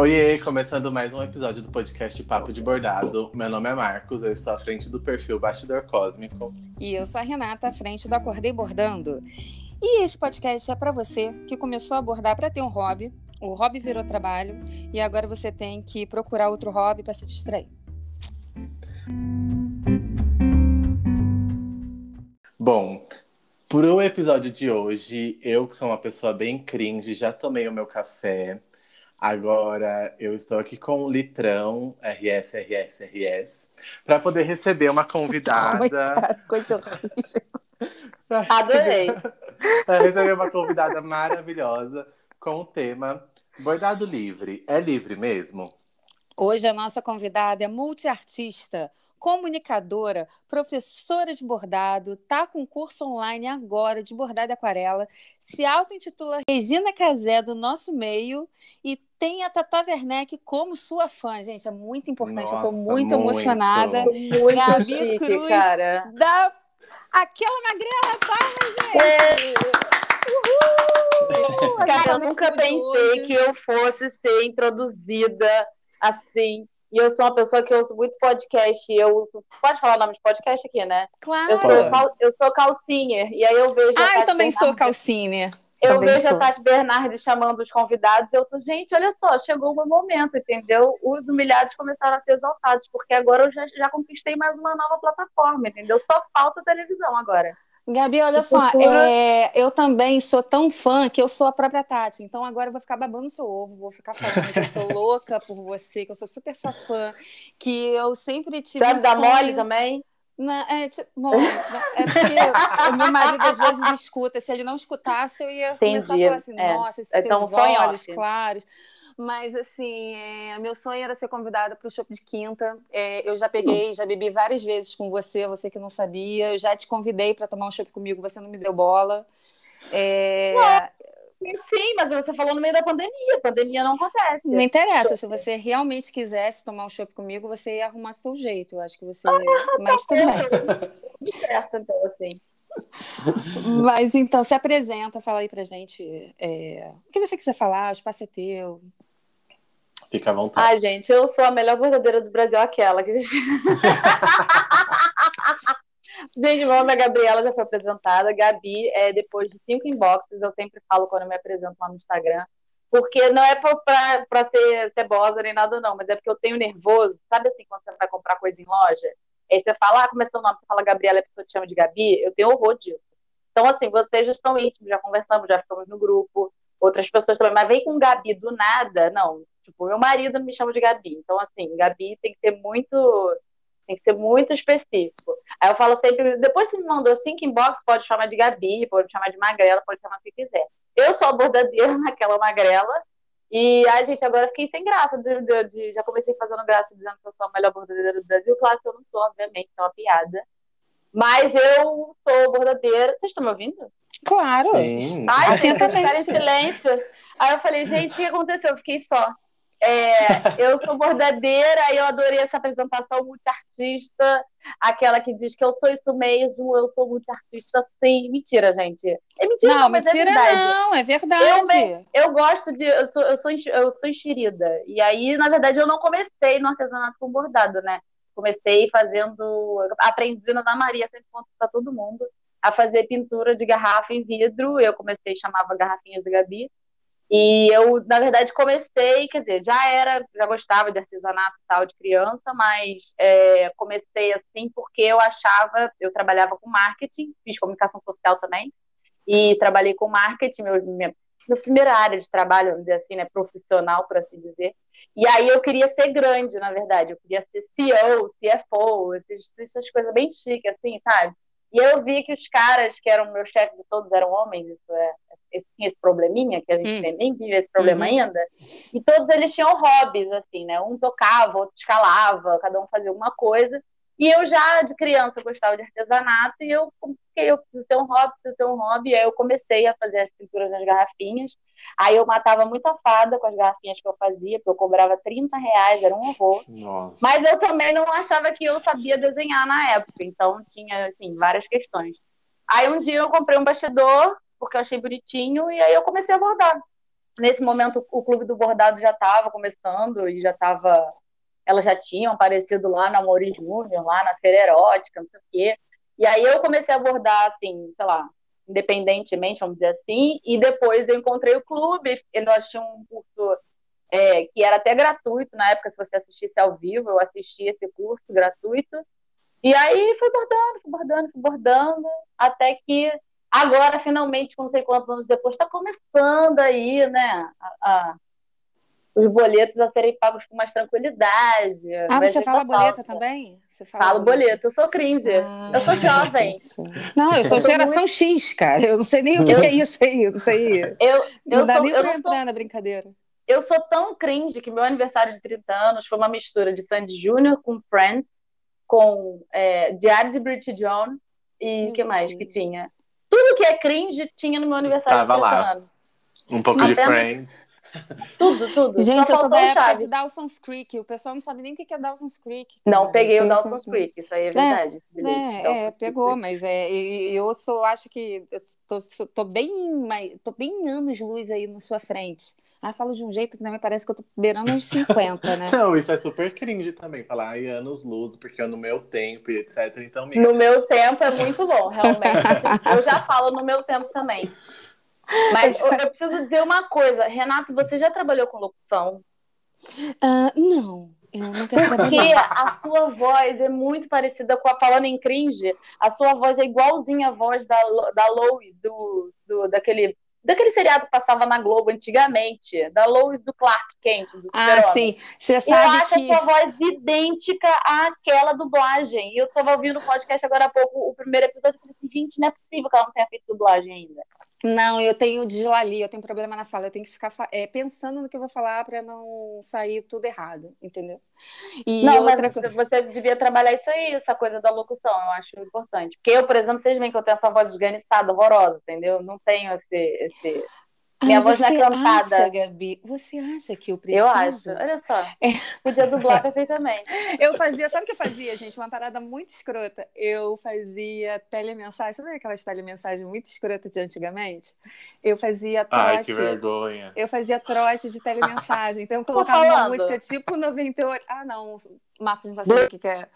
Oiê, começando mais um episódio do podcast Papo de Bordado. Meu nome é Marcos, eu estou à frente do perfil Bastidor Cósmico. E eu sou a Renata, à frente do Acordei Bordando. E esse podcast é para você que começou a bordar para ter um hobby, o hobby virou trabalho e agora você tem que procurar outro hobby para se distrair. Bom, pro episódio de hoje, eu que sou uma pessoa bem cringe, já tomei o meu café. Agora eu estou aqui com o Litrão, RS, RS, RS, para poder receber uma convidada. Oh coisa horrível. Adorei. Para receber uma convidada maravilhosa com o tema Bordado Livre. É livre mesmo? Hoje a nossa convidada é multiartista, comunicadora, professora de bordado, tá com curso online agora de bordado e aquarela, se auto-intitula Regina Casé do nosso meio e tem a Tata Werneck como sua fã, gente, é muito importante, Nossa, eu tô muito, muito. emocionada. Muito Gabi chique, Cruz cara. da aquela magrela, palmas, gente! Uhul! A gente Cara, eu nunca pensei hoje. que eu fosse ser introduzida assim. E eu sou uma pessoa que ouço muito podcast. Eu pode falar o nome de podcast aqui, né? Claro. Eu sou, cal- eu sou calcinha. E aí eu vejo. Ah, eu também sou calcine. Eu também vejo sou. a Tati Bernardi chamando os convidados. Eu tô, gente, olha só, chegou o meu momento, entendeu? Os humilhados começaram a ser exaltados, porque agora eu já, já conquistei mais uma nova plataforma, entendeu? Só falta televisão agora. Gabi, olha só, é, eu também sou tão fã que eu sou a própria Tati. Então agora eu vou ficar babando seu ovo, vou ficar falando que eu sou louca por você, que eu sou super sua fã, que eu sempre tive Pra um dar sonho... mole também? Na- é, ti- bom, é porque o meu marido às vezes escuta. Se ele não escutasse, eu ia começar a Entendi, falar assim, é. nossa, esses Então, seus só em olhos claros. Mas, assim, é, meu sonho era ser convidada para o Chopp de Quinta. É, eu já peguei, já bebi várias vezes com você, você que não sabia. Eu já te convidei para tomar um chopp comigo, você não me deu bola. É, Sim, mas você falou no meio da pandemia. A pandemia não acontece. não interessa, se você realmente quisesse tomar um chopp comigo, você ia arrumar seu jeito. Eu acho que você. Mas tudo bem. Certo, então, assim. Mas então, se apresenta, fala aí pra gente é, o que você quiser falar, o espaço é teu. Fica à vontade. Ai, gente, eu sou a melhor bordadeira do Brasil, aquela que. Gente, meu nome é Gabriela, já foi apresentada. Gabi, é, depois de cinco inboxes, eu sempre falo quando eu me apresento lá no Instagram. Porque não é pra, ser cebosa nem nada, não, mas é porque eu tenho nervoso. Sabe assim, quando você vai comprar coisa em loja? Aí você fala, ah, como é seu nome? Você fala Gabriela a pessoa te chama de Gabi. Eu tenho horror disso. Então, assim, vocês já estão íntimos, já conversamos, já ficamos no grupo. Outras pessoas também. Mas vem com Gabi do nada, não. Tipo, meu marido me chama de Gabi. Então, assim, Gabi tem que ser muito. Tem que ser muito específico. Aí eu falo sempre, depois que você me mandou cinco inbox, pode chamar de Gabi, pode chamar de magrela, pode chamar o que quiser. Eu sou a bordadeira naquela magrela. E a gente agora fiquei sem graça. de- de- de- já comecei fazendo graça dizendo que eu sou a melhor bordadeira do Brasil. Claro que eu não sou, obviamente, é uma piada. Mas eu sou bordadeira. Vocês estão me ouvindo? Claro. Sim. Ai, gente, ficaram em silêncio. Aí eu falei, gente, o que aconteceu? Eu fiquei só. É, eu sou bordadeira, aí eu adorei essa apresentação multiartista, aquela que diz que eu sou isso mesmo, eu sou multiartista, sim. Mentira, gente. É mentira, Não, não, mas mentira é verdade. não, é verdade. Eu Eu gosto de. Eu sou, eu, sou, eu sou enxerida. E aí, na verdade, eu não comecei no artesanato com bordado, né? Comecei fazendo. Aprendi na Maria, sempre conto pra todo mundo, a fazer pintura de garrafa em vidro. Eu comecei, chamava Garrafinhas de Gabi. E eu, na verdade, comecei, quer dizer, já era, já gostava de artesanato e tal de criança, mas é, comecei assim porque eu achava, eu trabalhava com marketing, fiz comunicação social também, e trabalhei com marketing, meu, minha, minha primeira área de trabalho, vamos dizer assim, né, profissional, por assim dizer. E aí eu queria ser grande, na verdade, eu queria ser CEO, CFO, essas, essas coisas bem chiques, assim, sabe? E eu vi que os caras que eram meus chefes de todos eram homens, isso é, esse, esse probleminha, que a gente Hum. tem, nem vive esse problema Uhum. ainda, e todos eles tinham hobbies, assim, né? Um tocava, outro escalava, cada um fazia alguma coisa. E eu já, de criança, gostava de artesanato, e eu fiquei, eu preciso ter um hobby, preciso ter um hobby, aí eu comecei a fazer as pinturas nas garrafinhas, aí eu matava muita fada com as garrafinhas que eu fazia, porque eu cobrava 30 reais, era um horror. Nossa. Mas eu também não achava que eu sabia desenhar na época, então tinha, assim, várias questões. Aí um dia eu comprei um bastidor, porque eu achei bonitinho, e aí eu comecei a bordar. nesse momento o clube do bordado já estava começando e já estava elas já tinham aparecido lá na Mori Júnior, lá na Feira Erótica, não sei o quê. E aí eu comecei a abordar, assim, sei lá, independentemente, vamos dizer assim, e depois eu encontrei o clube, nós tínhamos um curso é, que era até gratuito na época, se você assistisse ao vivo, eu assisti esse curso gratuito, e aí fui bordando, fui bordando, fui bordando, até que agora, finalmente, não sei quantos anos depois, está começando aí, né, a, os boletos a serem pagos com mais tranquilidade. Ah, você fala boleto também? Você fala Falo boleto. boleto, eu sou cringe, ah, eu sou jovem. Não, eu sou geração muito... X, cara, eu não sei nem o que é isso aí, eu não sei. Eu, não eu dá sou, nem pra entrar sou... na brincadeira. Eu sou tão cringe que meu aniversário de 30 anos foi uma mistura de Sandy Júnior com Friends, com é, Diário de Bridget Jones e o que mais que tinha? Tudo que é cringe tinha no meu aniversário Tava de 30 lá. anos. Um pouco Apenas... de Friends. Tudo, tudo. Gente, Só eu sou da época de Dawson's Creek. O pessoal não sabe nem o que é Dawson's Creek. Não peguei o Dawson's Creek, isso aí é verdade. É, é, é pegou, mas é, eu sou, acho que eu tô, tô, bem, tô bem anos luz aí na sua frente. Ah, falo de um jeito que também parece que eu tô beirando uns 50, né? Não, isso é super cringe também, falar ai, anos luz, porque é no meu tempo e etc. Então, No meu tempo é muito bom, realmente. eu já falo no meu tempo também. Mas eu, eu preciso dizer uma coisa. Renato, você já trabalhou com locução? Uh, não. Eu nunca Porque a sua voz é muito parecida com a falando em cringe, a sua voz é igualzinha à voz da, da Lois, do, do, daquele daquele seriado que passava na Globo antigamente, da Lois do Clark Kent. Do ah, sim. Você sabe eu acho que... a sua voz idêntica àquela dublagem. E eu estava ouvindo o podcast agora há pouco, o primeiro episódio, e falei assim, gente, não é possível que ela não tenha feito dublagem ainda. Não, eu tenho dislali, eu tenho problema na fala, eu tenho que ficar é, pensando no que eu vou falar para não sair tudo errado, entendeu? E não, outra... mas você devia trabalhar isso aí, essa coisa da locução, eu acho importante. Porque eu, por exemplo, vocês veem que eu tenho essa voz desganiçada, horrorosa, entendeu? Não tenho esse, esse minha ah, voz não é cantada. Acha, Gabi? Você acha que eu preciso? Eu acho. Olha só. É. Podia dublar perfeitamente. Eu fazia, sabe o que eu fazia, gente? Uma parada muito escrota. Eu fazia telemensagem. Sabe aquelas telemensagens muito escrotas de antigamente? Eu fazia trote. Ai, que vergonha. Eu fazia trote de telemensagem. Então eu colocava uma música tipo 98. Ah, não. Marcos não vai saber o que, que é.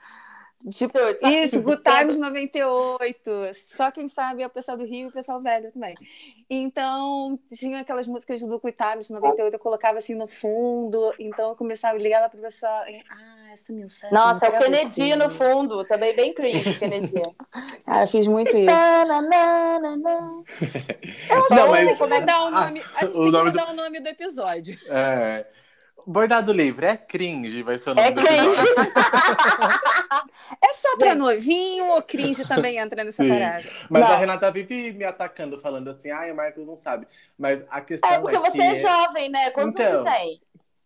Tipo, isso, Good Times 98. Só quem sabe é o pessoal do Rio e o pessoal velho também. Então, tinha aquelas músicas do Good Times 98, eu colocava assim no fundo. Então, eu começava a ligar lá pro pessoal. Ah, essa mensagem. Nossa, é o Kennedy você. no fundo. Também bem cringe, Kennedy. Cara, eu fiz muito isso. eu acho que a gente tem que mudar o nome. A gente tem que mudar o nome do episódio. É. Bordado livre é cringe, vai ser o nome é do episódio. é só pra novinho ou cringe também entra nessa Sim. parada? Mas não. a Renata vive me atacando, falando assim, ai, o Marcos não sabe. Mas a questão é porque é você é jovem, né? Quanto então, você tem?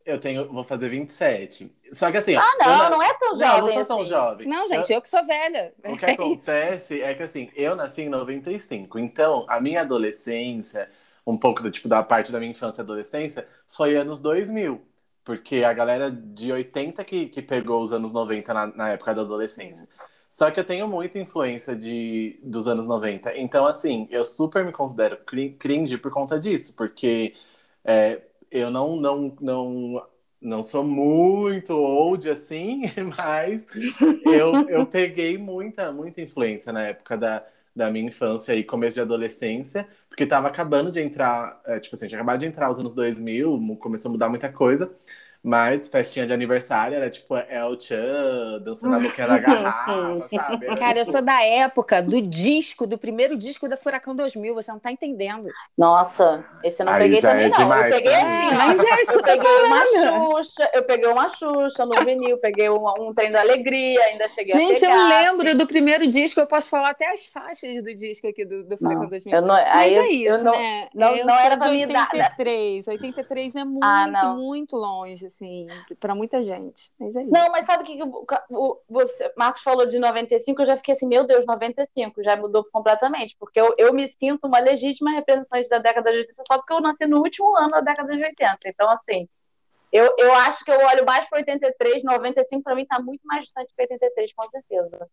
Eu tenho, vou fazer 27. Só que assim. Ah, não, não, não é tão jovem. Não, não sou tão assim. jovem. Não, gente, eu, eu que sou velha. O que é acontece isso. é que assim, eu nasci em 95. Então, a minha adolescência, um pouco do, tipo, da parte da minha infância e adolescência, foi anos 2000. Porque a galera de 80 que, que pegou os anos 90 na, na época da adolescência. Só que eu tenho muita influência de, dos anos 90. Então, assim, eu super me considero cringe por conta disso. Porque é, eu não, não, não, não sou muito old assim, mas eu, eu peguei muita, muita influência na época da, da minha infância e começo de adolescência, porque tava acabando de entrar, é, tipo assim, tinha acabado de entrar os anos 2000, começou a mudar muita coisa. Mas festinha de aniversário era tipo El Chan, dançando na boquinha da garrafa, sabe? Era, Cara, tipo... eu sou da época do disco, do primeiro disco da Furacão 2000, você não tá entendendo. Nossa, esse eu não Aí peguei também é não. Demais, eu peguei assim, mas é isso que eu, eu peguei uma Xuxa, eu peguei uma Xuxa no vinil, peguei uma, um trem da alegria, ainda cheguei Gente, a pegar. eu lembro do primeiro disco, eu posso falar até as faixas do disco aqui do, do Furacão não, 2000. Não, mas é isso, não, né? Não, eu não era pra de 83, 83 é muito, ah, muito longe assim, para muita gente. Mas é isso. Não, mas sabe o que o, o, você, Marcos falou de 95? Eu já fiquei assim, meu Deus, 95, já mudou completamente, porque eu, eu me sinto uma legítima representante da década de 80 só porque eu nasci no último ano da década de 80. Então, assim, eu, eu acho que eu olho mais para 83, 95 para mim está muito mais distante que 83, com certeza.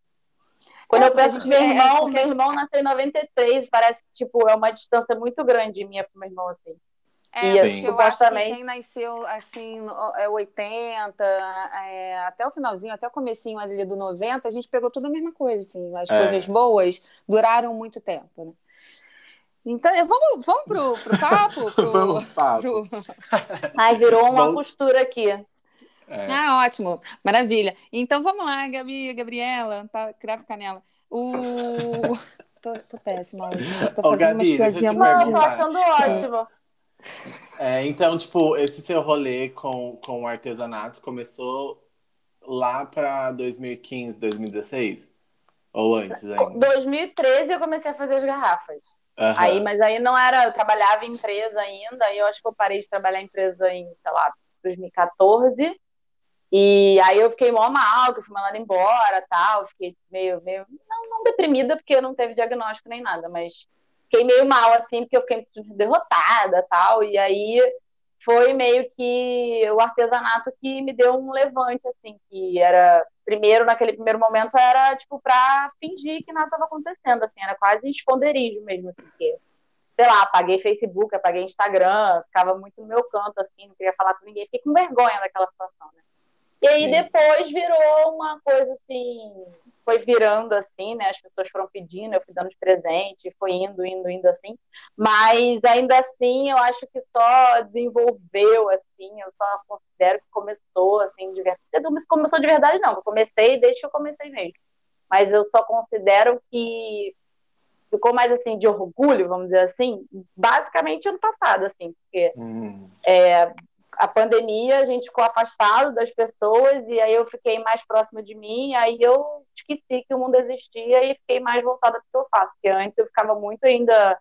Quando é, eu penso meu é, irmão, é, meu irmão nasceu em 93, parece que tipo, é uma distância muito grande minha para meu irmão, assim. É, e, porque supostamente... quem nasceu assim, é 80, é, até o finalzinho, até o comecinho ali do 90, a gente pegou tudo a mesma coisa, assim. As é. coisas boas duraram muito tempo, né? Então, vamos, vamos pro, pro papo? Pro, vamos papo. Pro... Ai, virou uma postura aqui. É. Ah, ótimo. Maravilha. Então, vamos lá, Gabi, Gabriela, tá, cravo canela. O... tô, tô péssima hoje. Tô fazendo Gabi, umas piadinhas muito... Não, tô achando ótimo. É, então, tipo, esse seu rolê com, com o artesanato começou lá para 2015, 2016? Ou antes ainda? 2013 eu comecei a fazer as garrafas. Uhum. Aí, mas aí não era, eu trabalhava em empresa ainda, e eu acho que eu parei de trabalhar em empresa em, sei lá, 2014. E aí eu fiquei mó mal, que eu fui mandada embora tal. Fiquei meio, meio não, não deprimida, porque não teve diagnóstico nem nada, mas fiquei meio mal, assim, porque eu fiquei me sentindo derrotada tal. E aí foi meio que o artesanato que me deu um levante, assim, que era, primeiro, naquele primeiro momento, era, tipo, pra fingir que nada estava acontecendo, assim, era quase esconderijo mesmo, assim, porque, sei lá, apaguei Facebook, apaguei Instagram, ficava muito no meu canto, assim, não queria falar com ninguém, fiquei com vergonha daquela situação, né? E aí Sim. depois virou uma coisa assim, foi virando assim, né? As pessoas foram pedindo, eu fui dando de presente, foi indo, indo, indo assim. Mas ainda assim, eu acho que só desenvolveu assim, eu só considero que começou assim de verdade. Não começou de verdade não, eu comecei desde que eu comecei mesmo. Mas eu só considero que ficou mais assim de orgulho, vamos dizer assim, basicamente ano passado, assim, porque hum. é, a pandemia, a gente ficou afastado das pessoas e aí eu fiquei mais próximo de mim, aí eu esqueci que o mundo existia e fiquei mais voltada para o que eu faço, porque antes eu ficava muito ainda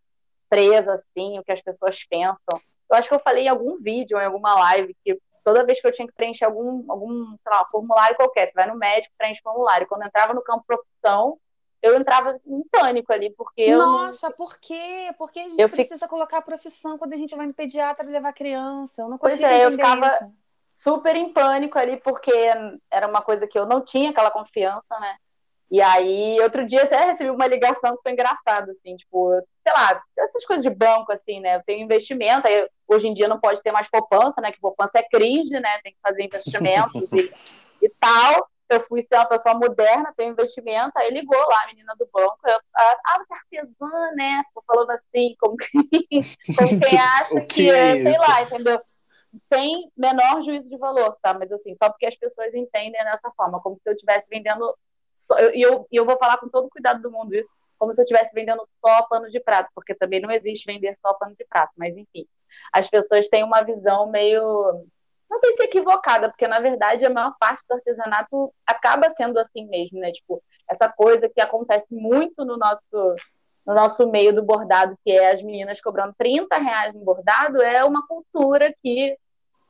presa, assim, o que as pessoas pensam. Eu acho que eu falei em algum vídeo, em alguma live, que toda vez que eu tinha que preencher algum, algum sei lá, formulário qualquer, você vai no médico, preenche formulário, quando eu entrava no campo profissão, eu entrava em pânico ali, porque Nossa, não... por quê? Porque a gente eu precisa fico... colocar a profissão quando a gente vai no pediatra levar criança. Eu não consigo pois é, eu ficava isso. super em pânico ali, porque era uma coisa que eu não tinha aquela confiança, né? E aí, outro dia até recebi uma ligação que foi engraçada, assim, tipo, sei lá, essas coisas de banco, assim, né? Eu tenho investimento, aí hoje em dia não pode ter mais poupança, né? Que poupança é crise, né? Tem que fazer investimentos e, e tal eu fui ser uma pessoa moderna, tenho investimento, aí ligou lá a menina do banco, eu, ah, ah você é artesã, né? Tô falando assim, como, que, como quem acha que, que é, sei lá, entendeu? Sem menor juízo de valor, tá? Mas assim, só porque as pessoas entendem dessa forma, como se eu estivesse vendendo. E eu, eu vou falar com todo cuidado do mundo isso, como se eu estivesse vendendo só pano de prato, porque também não existe vender só pano de prato, mas enfim. As pessoas têm uma visão meio não sei se é equivocada, porque na verdade a maior parte do artesanato acaba sendo assim mesmo, né? Tipo, essa coisa que acontece muito no nosso, no nosso meio do bordado, que é as meninas cobrando 30 reais no bordado, é uma cultura que,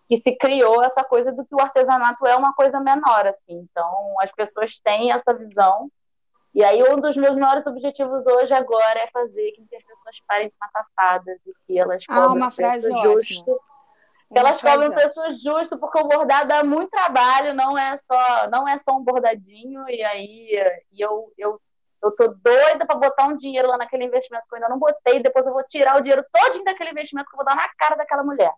que se criou essa coisa do que o artesanato é uma coisa menor, assim. Então, as pessoas têm essa visão. E aí, um dos meus maiores objetivos hoje, agora, é fazer com que as pessoas parem de matar fadas e que elas cobrem ah, uma frase justo. Ótima elas cobram pessoas justo porque o bordado dá muito trabalho, não é só, não é só um bordadinho, e aí e eu, eu, eu tô doida para botar um dinheiro lá naquele investimento que eu ainda não botei, depois eu vou tirar o dinheiro todo daquele investimento que eu vou dar na cara daquela mulher.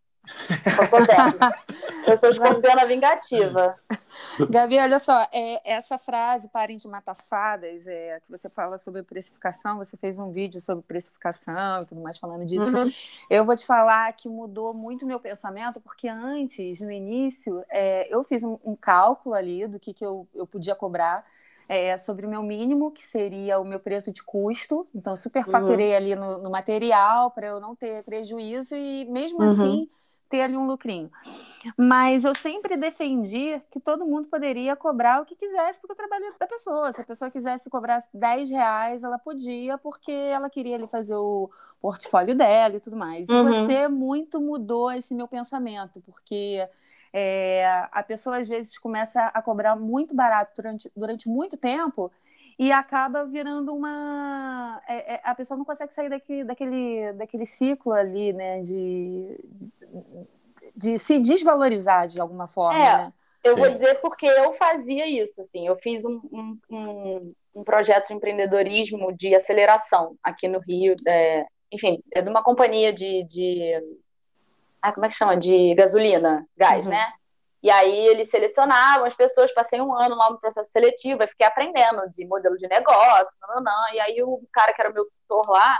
Eu estou estou a vingativa. Gabi, olha só, é, essa frase, parem de matar fadas, é, que você fala sobre precificação, você fez um vídeo sobre precificação e tudo mais falando disso. Uhum. Eu vou te falar que mudou muito meu pensamento, porque antes, no início, é, eu fiz um, um, cálculo ali do que, que eu, eu podia cobrar. É, sobre o meu mínimo, que seria o meu preço de custo. Então, superfaturei uhum. ali no, no material para eu não ter prejuízo, e mesmo uhum. assim ter ali um lucrinho. Mas eu sempre defendi que todo mundo poderia cobrar o que quisesse, porque o trabalho da pessoa. Se a pessoa quisesse cobrar 10 reais, ela podia, porque ela queria ali fazer o portfólio dela e tudo mais. Uhum. E você muito mudou esse meu pensamento, porque é, a pessoa às vezes começa a cobrar muito barato durante, durante muito tempo e acaba virando uma. É, é, a pessoa não consegue sair daqui, daquele, daquele ciclo ali, né? De, de se desvalorizar de alguma forma. É, né? eu Sim. vou dizer porque eu fazia isso. Assim, eu fiz um, um, um, um projeto de empreendedorismo de aceleração aqui no Rio. É, enfim, é de uma companhia de, de ah, como é que chama? De gasolina, gás, uhum. né? E aí eles selecionavam as pessoas, passei um ano lá no processo seletivo, e fiquei aprendendo de modelo de negócio, não, não, não. e aí o cara que era o meu tutor lá,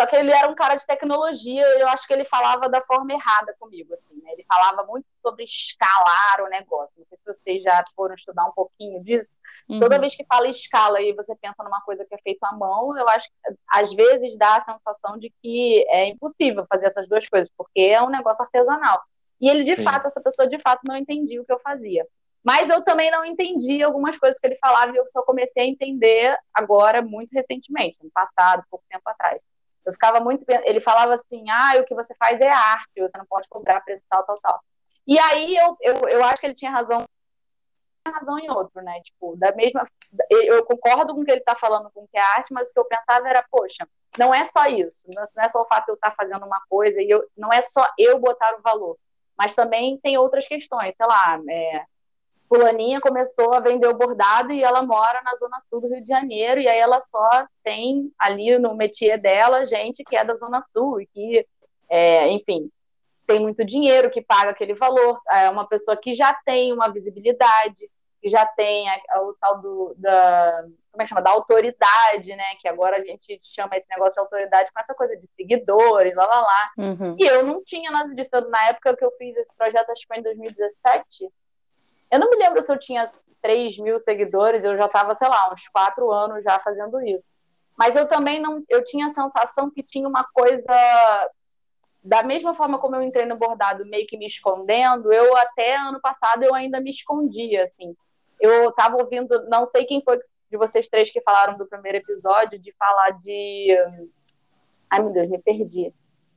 só que ele era um cara de tecnologia, eu acho que ele falava da forma errada comigo, assim, né? Ele falava muito sobre escalar o negócio. Não sei se vocês já foram estudar um pouquinho disso. Uhum. Toda vez que fala escala e você pensa numa coisa que é feita à mão, eu acho que às vezes dá a sensação de que é impossível fazer essas duas coisas, porque é um negócio artesanal. E ele, de Sim. fato, essa pessoa, de fato, não entendia o que eu fazia. Mas eu também não entendi algumas coisas que ele falava e eu só comecei a entender agora, muito recentemente, no passado, pouco tempo atrás. Eu ficava muito. Ele falava assim: ah, o que você faz é arte, você não pode cobrar preço tal, tal, tal. E aí eu, eu, eu acho que ele tinha razão razão em outro, né? Tipo, da mesma. Eu concordo com o que ele está falando com que é arte, mas o que eu pensava era, poxa, não é só isso, não é só o fato de eu estar tá fazendo uma coisa e eu, não é só eu botar o valor, mas também tem outras questões, sei lá, é, fulaninha começou a vender o bordado e ela mora na zona sul do Rio de Janeiro e aí ela só tem ali no métier dela gente que é da zona sul e que, é, enfim, tem muito dinheiro que paga aquele valor, é uma pessoa que já tem uma visibilidade, que já tem a, a, o tal do, da, como é que chama? Da autoridade, né? Que agora a gente chama esse negócio de autoridade com essa coisa de seguidores, lá, lá, lá. Uhum. E eu não tinha nada disso. Na época que eu fiz esse projeto, acho que foi em 2017, eu não me lembro se eu tinha 3 mil seguidores, eu já estava, sei lá, uns quatro anos já fazendo isso. Mas eu também não, eu tinha a sensação que tinha uma coisa da mesma forma como eu entrei no bordado meio que me escondendo, eu até ano passado eu ainda me escondia, assim. Eu estava ouvindo, não sei quem foi de vocês três que falaram do primeiro episódio, de falar de. Ai, meu Deus, me perdi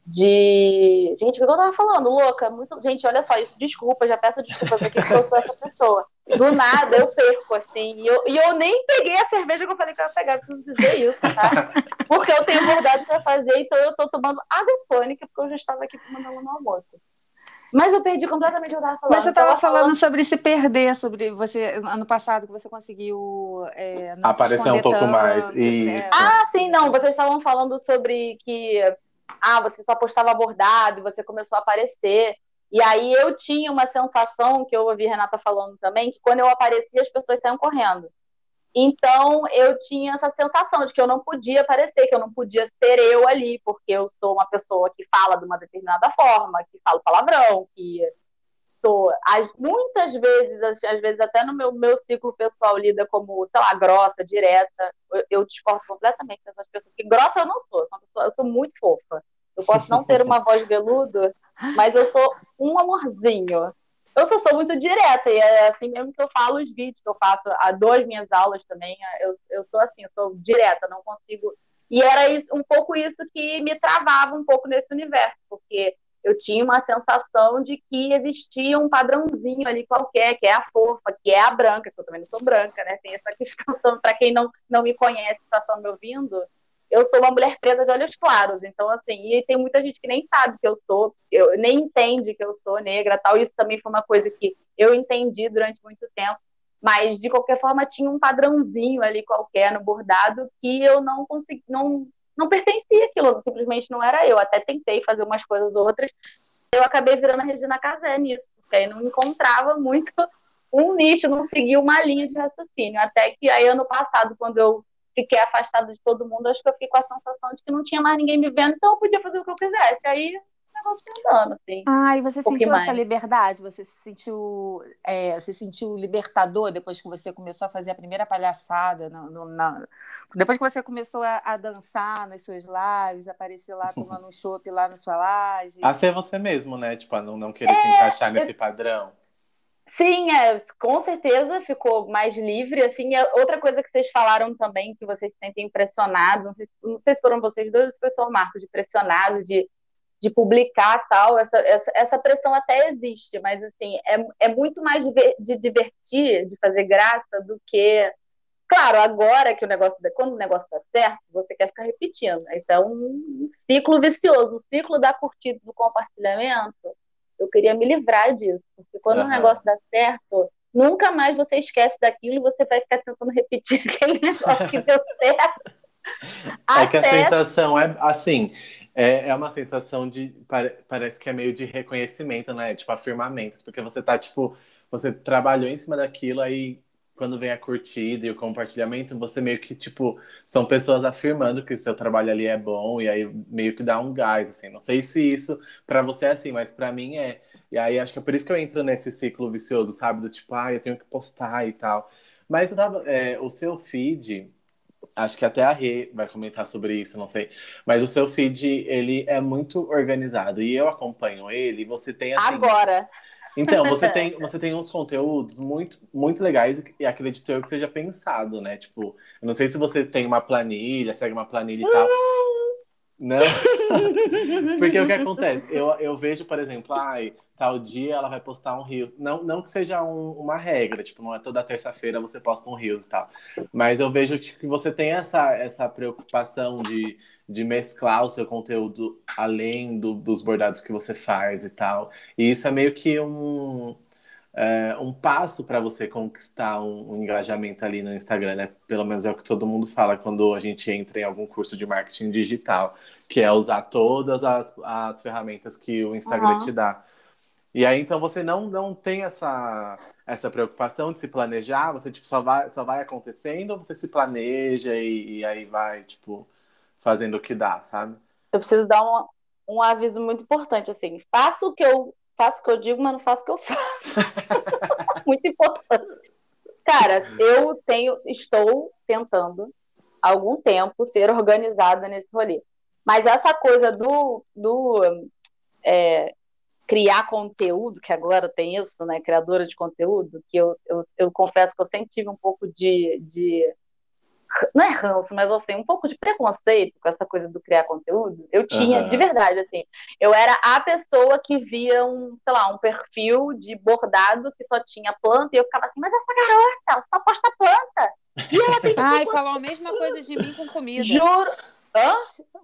de. Gente, o que eu tava falando? Louca, muito. Gente, olha só, isso, desculpa, já peço desculpas aqui, porque eu sou essa pessoa. Do nada eu perco, assim. E eu, e eu nem peguei a cerveja que eu falei que eu ia pegar, preciso dizer isso, tá? Porque eu tenho bordado pra fazer, então eu tô tomando água tônica, porque eu já estava aqui tomando ela no almoço. Mas eu perdi completamente o que eu tava falando. Mas você estava falando, falando, sobre se perder, sobre você, ano passado, que você conseguiu é, aparecer um pouco tanto, mais. Né? Isso. Ah, sim, não. Vocês estavam falando sobre que ah, você só postava bordado e você começou a aparecer. E aí eu tinha uma sensação, que eu ouvi Renata falando também, que quando eu aparecia as pessoas saíam correndo. Então eu tinha essa sensação de que eu não podia aparecer, que eu não podia ser eu ali, porque eu sou uma pessoa que fala de uma determinada forma, que fala palavrão, que sou, as, muitas vezes, às vezes até no meu, meu ciclo pessoal lida como, sei lá, grossa, direta, eu, eu discordo completamente dessas pessoas, porque grossa eu não sou, sou, pessoa, eu sou muito fofa. Eu posso não ter uma voz veludo, mas eu sou um amorzinho. Eu só sou muito direta, e é assim mesmo que eu falo os vídeos que eu faço, a duas minhas aulas também, eu, eu sou assim, eu sou direta, não consigo. E era isso, um pouco isso que me travava um pouco nesse universo, porque eu tinha uma sensação de que existia um padrãozinho ali qualquer, que é a fofa, que é a branca, que eu também não sou branca, né? Tem essa questão, para quem não, não me conhece, está só me ouvindo, eu sou uma mulher preta de olhos claros, então assim, e tem muita gente que nem sabe que eu sou, eu, nem entende que eu sou negra, tal. Isso também foi uma coisa que eu entendi durante muito tempo, mas de qualquer forma tinha um padrãozinho ali qualquer no bordado que eu não consegui, não não pertencia aquilo, simplesmente não era eu. Até tentei fazer umas coisas outras, eu acabei virando a Regina Casé nisso, porque aí não encontrava muito um nicho, não seguia uma linha de raciocínio. Até que aí, ano passado, quando eu fiquei afastada de todo mundo, acho que eu fiquei com a sensação de que não tinha mais ninguém me vendo, então eu podia fazer o que eu quisesse. Aí negócio andando, assim. Ah, e você um sentiu essa liberdade? Você se sentiu, é, você sentiu libertador depois que você começou a fazer a primeira palhaçada? No, no, na... Depois que você começou a, a, dançar nas suas lives, aparecer lá tomando um chopp lá na sua laje? A ser você mesmo, né? Tipo, a não, não querer é, se encaixar nesse padrão. Sim, é, com certeza ficou mais livre. Assim, é outra coisa que vocês falaram também, que vocês sentem impressionados, não sei, não sei se foram vocês dois, se foi só o Marco, de pressionado, de de publicar tal, essa, essa, essa, pressão até existe, mas assim, é, é muito mais de, de divertir, de fazer graça do que. Claro, agora que o negócio, quando o negócio está certo, você quer ficar repetindo. Então, um ciclo vicioso, o ciclo da curtida, do compartilhamento. Eu queria me livrar disso, porque quando uhum. o negócio dá certo, nunca mais você esquece daquilo e você vai ficar tentando repetir aquele negócio que deu certo. É que a sensação é assim, É, é uma sensação de. Parece que é meio de reconhecimento, né? Tipo, afirmamentos. Porque você tá, tipo, você trabalhou em cima daquilo, aí quando vem a curtida e o compartilhamento, você meio que, tipo, são pessoas afirmando que o seu trabalho ali é bom, e aí meio que dá um gás, assim. Não sei se isso para você é assim, mas para mim é. E aí acho que é por isso que eu entro nesse ciclo vicioso, sabe? Do tipo, ah, eu tenho que postar e tal. Mas tava, é, o seu feed, acho que até a Rê vai comentar sobre isso, não sei. Mas o seu feed, ele é muito organizado. E eu acompanho ele, e você tem assim. Agora! Então, você tem, você tem uns conteúdos muito, muito legais e acredito eu que seja pensado, né? Tipo, eu não sei se você tem uma planilha, segue uma planilha e tal. Não. Porque o que acontece? Eu, eu vejo, por exemplo, ai, tal dia ela vai postar um Reels. Não, não que seja um, uma regra, tipo, não é toda terça-feira você posta um Reels e tal. Mas eu vejo que você tem essa, essa preocupação de, de mesclar o seu conteúdo além do, dos bordados que você faz e tal. E isso é meio que um, é, um passo para você conquistar um, um, engajamento ali no Instagram, né? Pelo menos é o que todo mundo fala quando a gente entra em algum curso de marketing digital, que é usar todas as, as ferramentas que o Instagram uhum. te dá. E aí, então, você não, não tem essa, essa preocupação de se planejar? Você, tipo, só vai, só vai acontecendo ou você se planeja e, e aí vai, tipo, fazendo o que dá, sabe? Eu preciso dar um, um aviso muito importante, assim. Faço o que eu faço o que eu digo, mas não faço o que eu faço. muito importante. Cara, eu tenho, estou tentando há algum tempo ser organizada nesse rolê. Mas essa coisa do, do é, criar conteúdo, que agora tem isso, né? Criadora de conteúdo, que eu, eu, eu confesso que eu sempre tive um pouco de, de. Não é ranço, mas assim, um pouco de preconceito com essa coisa do criar conteúdo. Eu tinha, uhum. de verdade, assim. Eu era a pessoa que via um, sei lá, um perfil de bordado que só tinha planta, e eu ficava assim, mas essa garota só posta planta. E ela tem Ai, falou a mesma coisa de mim com comida. Juro. Hã?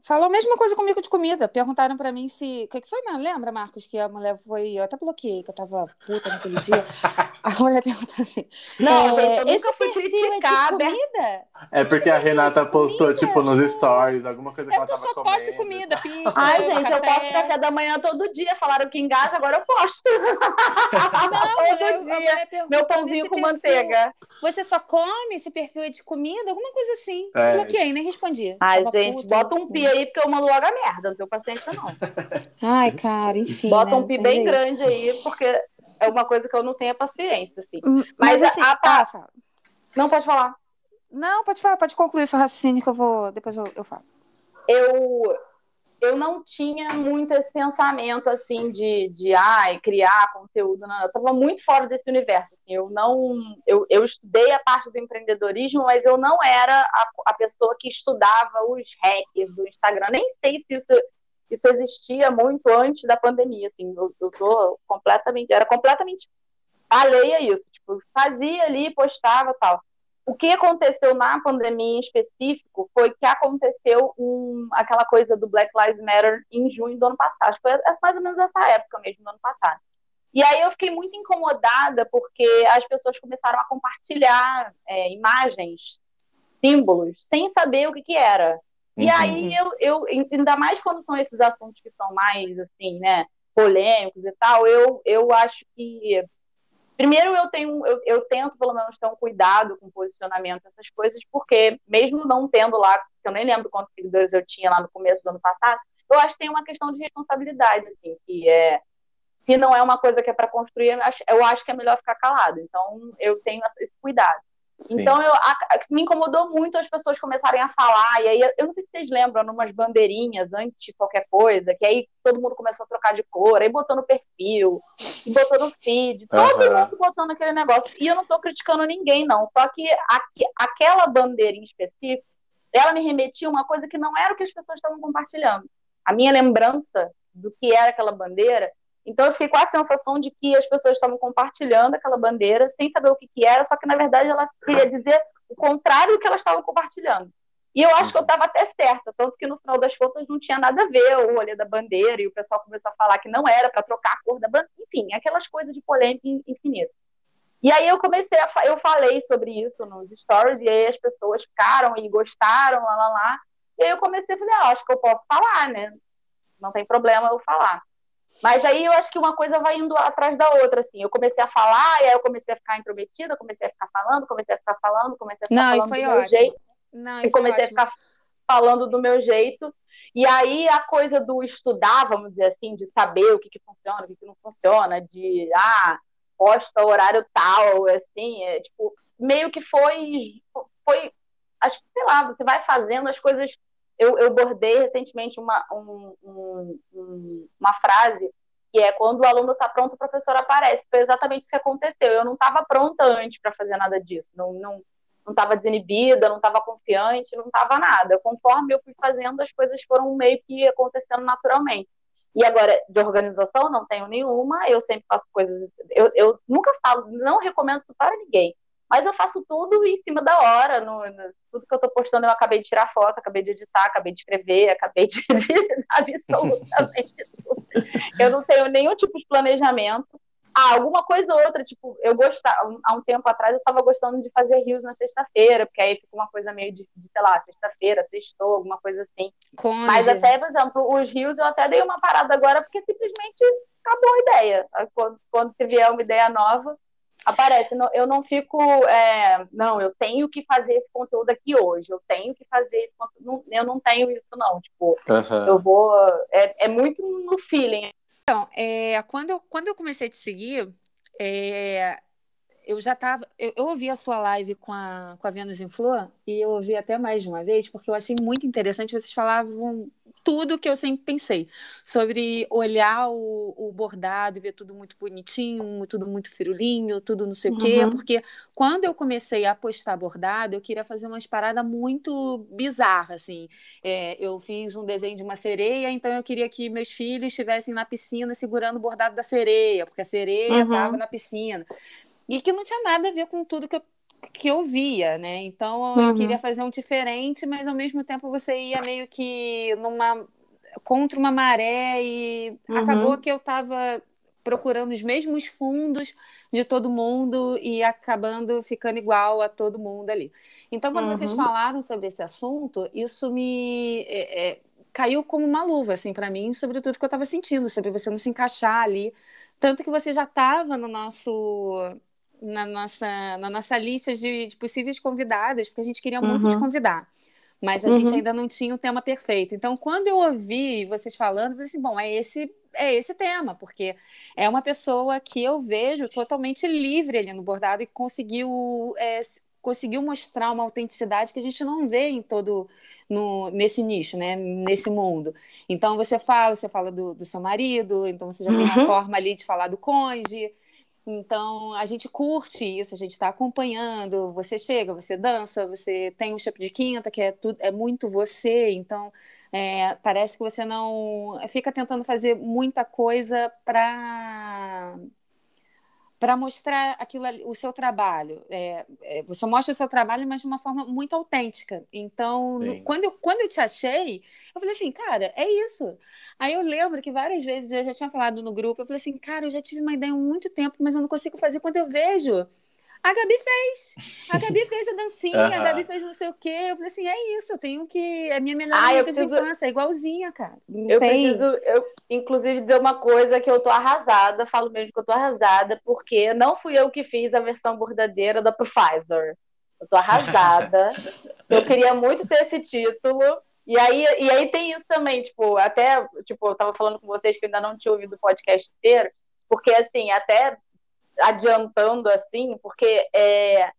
Falou a mesma coisa comigo de comida. Perguntaram pra mim se. O que, que foi, não? Lembra, Marcos, que a mulher foi. Eu até bloqueei, que eu tava puta naquele dia. a mulher perguntou assim. Não, é, eu esse perfil criticar, é de comida? É porque a Renata postou, tipo, nos stories, alguma coisa que é ela tava comendo. Eu só posto comida, pizza. Ai, gente, café. eu posto café da manhã todo dia. Falaram que engaja, agora eu posto. Não, todo eu, dia. Meu pãozinho com perfil, manteiga. Você só come esse perfil de comida? Alguma coisa assim. É. Bloqueei, nem respondi. Ai, gente, puta, bota um pi aí, porque eu mando logo a merda. Não tenho paciência, não. Ai, cara, enfim. Bota né? um pi bem é grande aí, porque é uma coisa que eu não tenho paciência, assim. Hum, mas, Mas assim, a, a, tá, Não, pode falar. Não, pode falar, pode concluir seu raciocínio que eu vou. Depois eu, eu falo. Eu, eu não tinha muito esse pensamento assim de, de ai, criar conteúdo. Não. Eu estava muito fora desse universo. Assim, eu não. Eu, eu estudei a parte do empreendedorismo, mas eu não era a, a pessoa que estudava os hackers do Instagram. Nem sei se isso, isso existia muito antes da pandemia. Assim, eu, eu tô completamente. Era completamente alheia a isso. Tipo, fazia ali, postava tal. O que aconteceu na pandemia em específico foi que aconteceu um, aquela coisa do Black Lives Matter em junho do ano passado. Foi mais ou menos essa época mesmo, do ano passado. E aí eu fiquei muito incomodada porque as pessoas começaram a compartilhar é, imagens, símbolos, sem saber o que, que era. E uhum. aí eu, eu, ainda mais quando são esses assuntos que são mais assim, né, polêmicos e tal, eu, eu acho que Primeiro, eu tenho, eu, eu, tento pelo menos ter um cuidado com o posicionamento dessas coisas, porque mesmo não tendo lá, que eu nem lembro quantos seguidores eu tinha lá no começo do ano passado, eu acho que tem uma questão de responsabilidade, assim, que é se não é uma coisa que é para construir, eu acho que é melhor ficar calado. Então, eu tenho esse cuidado. Sim. Então, eu, a, a, me incomodou muito as pessoas começarem a falar, e aí, eu não sei se vocês lembram, umas bandeirinhas antes de qualquer coisa, que aí todo mundo começou a trocar de cor, aí botou no perfil, e botou no feed, todo uhum. mundo botando aquele negócio. E eu não estou criticando ninguém, não, só que aquela bandeira em específico, ela me remetia a uma coisa que não era o que as pessoas estavam compartilhando. A minha lembrança do que era aquela bandeira então eu fiquei com a sensação de que as pessoas estavam compartilhando aquela bandeira sem saber o que, que era, só que na verdade ela queria dizer o contrário do que elas estavam compartilhando. E eu acho que eu estava até certa, tanto que no final das contas não tinha nada a ver o rolê da bandeira, e o pessoal começou a falar que não era para trocar a cor da bandeira, enfim, aquelas coisas de polêmica infinita. E aí eu comecei a eu falei sobre isso nos stories, e aí as pessoas ficaram e gostaram, lá lá lá. E aí eu comecei a falar, ah, acho que eu posso falar, né? não tem problema eu falar. Mas aí eu acho que uma coisa vai indo atrás da outra, assim. Eu comecei a falar, e aí eu comecei a ficar intrometida, comecei a ficar falando, comecei a ficar falando, comecei a ficar não, falando do ótimo. meu jeito. Não, e comecei ótimo. a ficar falando do meu jeito. E aí a coisa do estudar, vamos dizer assim, de saber o que, que funciona, o que, que não funciona, de ah, posta horário tal, assim, é, tipo, meio que foi, foi, acho que, sei lá, você vai fazendo as coisas. Eu, eu bordei recentemente uma, um, um, uma frase que é quando o aluno está pronto, o professor aparece. Foi exatamente isso que aconteceu. Eu não estava pronta antes para fazer nada disso. Não, não, não estava desinibida, não estava confiante, não estava nada. Conforme eu fui fazendo, as coisas foram meio que acontecendo naturalmente. E agora, de organização, não tenho nenhuma, eu sempre faço coisas. Eu, eu nunca falo, não recomendo isso para ninguém, mas eu faço tudo em cima da hora. No, no tudo que eu estou postando, eu acabei de tirar foto, acabei de editar, acabei de escrever, acabei de, de absolutamente tudo. Eu não tenho nenhum tipo de planejamento. Ah, alguma coisa ou outra, tipo, eu gostava, há um tempo atrás eu estava gostando de fazer rios na sexta-feira, porque aí fica uma coisa meio de, de sei lá, sexta-feira, sextou, alguma coisa assim. Mas até, por exemplo, os rios eu até dei uma parada agora, porque simplesmente acabou a ideia. Quando, quando vier uma ideia nova, aparece. Eu não fico, é, não, eu tenho que fazer esse conteúdo aqui hoje, eu tenho que fazer esse conteúdo. eu não tenho isso, não. Tipo, uhum. eu vou. É, é muito no feeling. Então, é, quando, eu, quando eu comecei a te seguir, é, eu já estava. Eu, eu, ouvi a sua live com a, com a Vênus em Flor e eu ouvi até mais de uma vez, porque eu achei muito interessante. Vocês falavam tudo que eu sempre pensei sobre olhar o, o bordado e ver tudo muito bonitinho, tudo muito firulinho, tudo não sei o quê. Uhum. Porque quando eu comecei a postar bordado, eu queria fazer umas paradas muito bizarras, assim. É, eu fiz um desenho de uma sereia, então eu queria que meus filhos estivessem na piscina segurando o bordado da sereia, porque a sereia estava uhum. na piscina e que não tinha nada a ver com tudo que eu, que eu via, né? Então uhum. eu queria fazer um diferente, mas ao mesmo tempo você ia meio que numa contra uma maré e uhum. acabou que eu estava procurando os mesmos fundos de todo mundo e acabando ficando igual a todo mundo ali. Então, quando uhum. vocês falaram sobre esse assunto, isso me é, é, caiu como uma luva, assim, para mim, sobre tudo que eu estava sentindo, sobre você não se encaixar ali. Tanto que você já estava no nosso na nossa, na nossa lista de, de possíveis convidadas, porque a gente queria muito te uhum. convidar. Mas a uhum. gente ainda não tinha o tema perfeito. Então, quando eu ouvi vocês falando, eu falei assim: bom, é esse, é esse tema, porque é uma pessoa que eu vejo totalmente livre ali no bordado e conseguiu é, conseguiu mostrar uma autenticidade que a gente não vê em todo no, nesse nicho, né? Nesse mundo. Então você fala, você fala do, do seu marido, então você já uhum. tem uma forma ali de falar do cônjuge. Então, a gente curte isso, a gente está acompanhando. Você chega, você dança, você tem um shape de quinta, que é, tudo, é muito você. Então, é, parece que você não. Fica tentando fazer muita coisa para para mostrar aquilo ali, o seu trabalho. É, é, você mostra o seu trabalho, mas de uma forma muito autêntica. Então, no, quando, eu, quando eu te achei, eu falei assim, cara, é isso. Aí eu lembro que várias vezes eu já tinha falado no grupo, eu falei assim, cara, eu já tive uma ideia há muito tempo, mas eu não consigo fazer quando eu vejo. A Gabi fez. A Gabi fez a dancinha, uhum. a Gabi fez não sei o quê. Eu falei assim, é isso, eu tenho que. É minha melhor ah, amiga preciso... de infância, é igualzinha, cara. Não eu tem... preciso, eu, inclusive, dizer uma coisa que eu tô arrasada, falo mesmo que eu tô arrasada, porque não fui eu que fiz a versão bordadeira da Pfizer. Eu tô arrasada. eu queria muito ter esse título. E aí, e aí tem isso também, tipo, até, tipo, eu tava falando com vocês que eu ainda não tinha ouvido o podcast inteiro, porque, assim, até adiantando assim, porque é,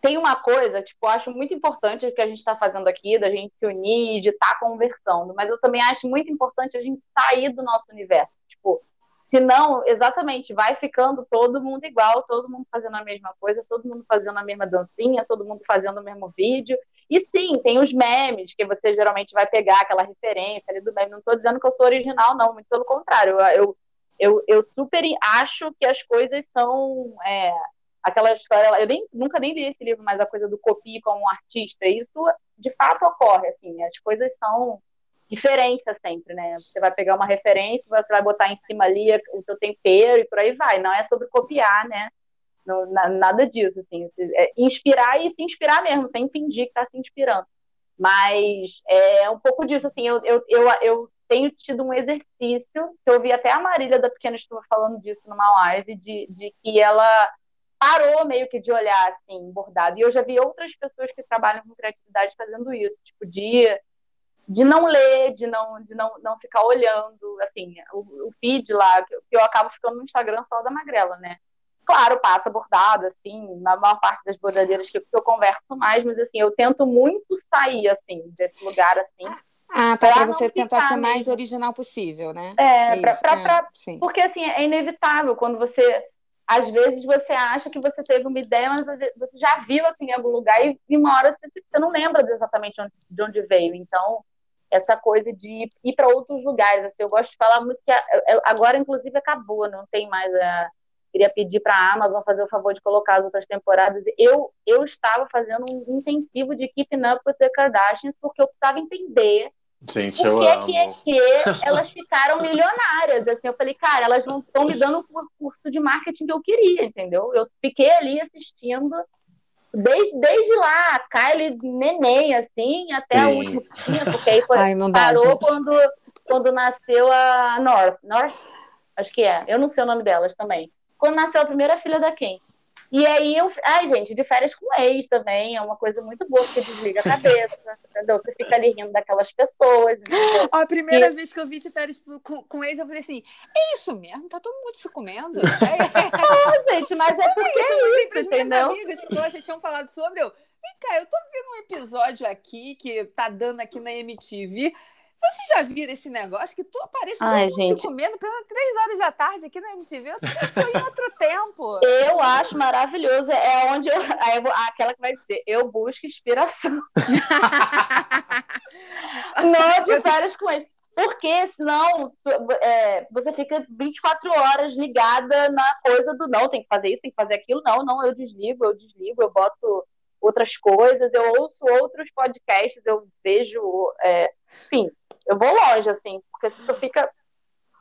tem uma coisa, tipo, eu acho muito importante o que a gente está fazendo aqui, da gente se unir, de estar tá conversando, mas eu também acho muito importante a gente sair do nosso universo. Tipo, senão, exatamente, vai ficando todo mundo igual, todo mundo fazendo a mesma coisa, todo mundo fazendo a mesma dancinha, todo mundo fazendo o mesmo vídeo. E sim, tem os memes, que você geralmente vai pegar aquela referência ali do meme. Não estou dizendo que eu sou original, não, muito pelo contrário. Eu, eu eu, eu super acho que as coisas são é, aquela história. Eu nem, nunca nem li esse livro, mas a coisa do copie como um artista, isso de fato ocorre. Assim, as coisas são diferença sempre, né? Você vai pegar uma referência, você vai botar em cima ali o seu tempero e por aí vai. Não é sobre copiar, né? Não, nada disso, assim. É inspirar e se inspirar mesmo, sem fingir que está se inspirando. Mas é um pouco disso, assim. Eu, eu, eu, eu tenho tido um exercício, que eu vi até a Marília da Pequena Estufa falando disso numa live, de, de que ela parou meio que de olhar assim, bordado. E eu já vi outras pessoas que trabalham com criatividade fazendo isso, tipo, de, de não ler, de não, de não, não ficar olhando, assim, o, o feed lá, que eu acabo ficando no Instagram só da Magrela, né? Claro, passa bordado, assim, na maior parte das bordadeiras que eu converso mais, mas assim, eu tento muito sair, assim, desse lugar, assim. Ah, tá, para você tentar ser mais original possível, né? É, Isso, pra, pra, é, pra, porque assim, é inevitável quando você às vezes você acha que você teve uma ideia, mas você já viu aqui em algum lugar e, e uma hora você, você, não lembra exatamente onde, de onde veio. Então, essa coisa de ir para outros lugares. Assim, eu gosto de falar muito que agora, inclusive, acabou, não tem mais a. Queria pedir para a Amazon fazer o favor de colocar as outras temporadas. Eu, eu estava fazendo um incentivo de Keeping Up with the Kardashians porque eu precisava entender Gente, eu amo. que é que elas ficaram milionárias? Assim, eu falei, cara, elas não estão me dando o curso de marketing que eu queria, entendeu? Eu fiquei ali assistindo desde, desde lá, Kylie neném, assim, até Sim. a última que tinha, porque aí foi, Ai, parou quando, quando nasceu a North. North? Acho que é. Eu não sei o nome delas também. Quando nasceu a primeira filha da Kim. E aí eu. Ai, gente, de férias com ex também. É uma coisa muito boa, porque desliga a cabeça, entendeu? Você fica ali rindo daquelas pessoas. Ó, a primeira e... vez que eu vi de férias com, com ex, eu falei assim: é isso mesmo? Tá todo mundo se comendo? É, gente, mas é porque é isso, é isso, entendeu? Minhas amigas, porque elas já tinham falado sobre. Eu, Vem cá, eu tô vendo um episódio aqui que tá dando aqui na MTV. Você já viram esse negócio que tu aparece todo Ai, mundo gente. se comendo pelas três horas da tarde aqui na MTV? Eu tô em outro tempo. Eu acho maravilhoso. É onde eu, eu aquela que vai dizer, eu busco inspiração. Não de várias coisas. Porque senão é, você fica 24 horas ligada na coisa do não, tem que fazer isso, tem que fazer aquilo. Não, não, eu desligo, eu desligo, eu boto outras coisas, eu ouço outros podcasts, eu vejo, é, enfim, eu vou longe, assim, porque se tu fica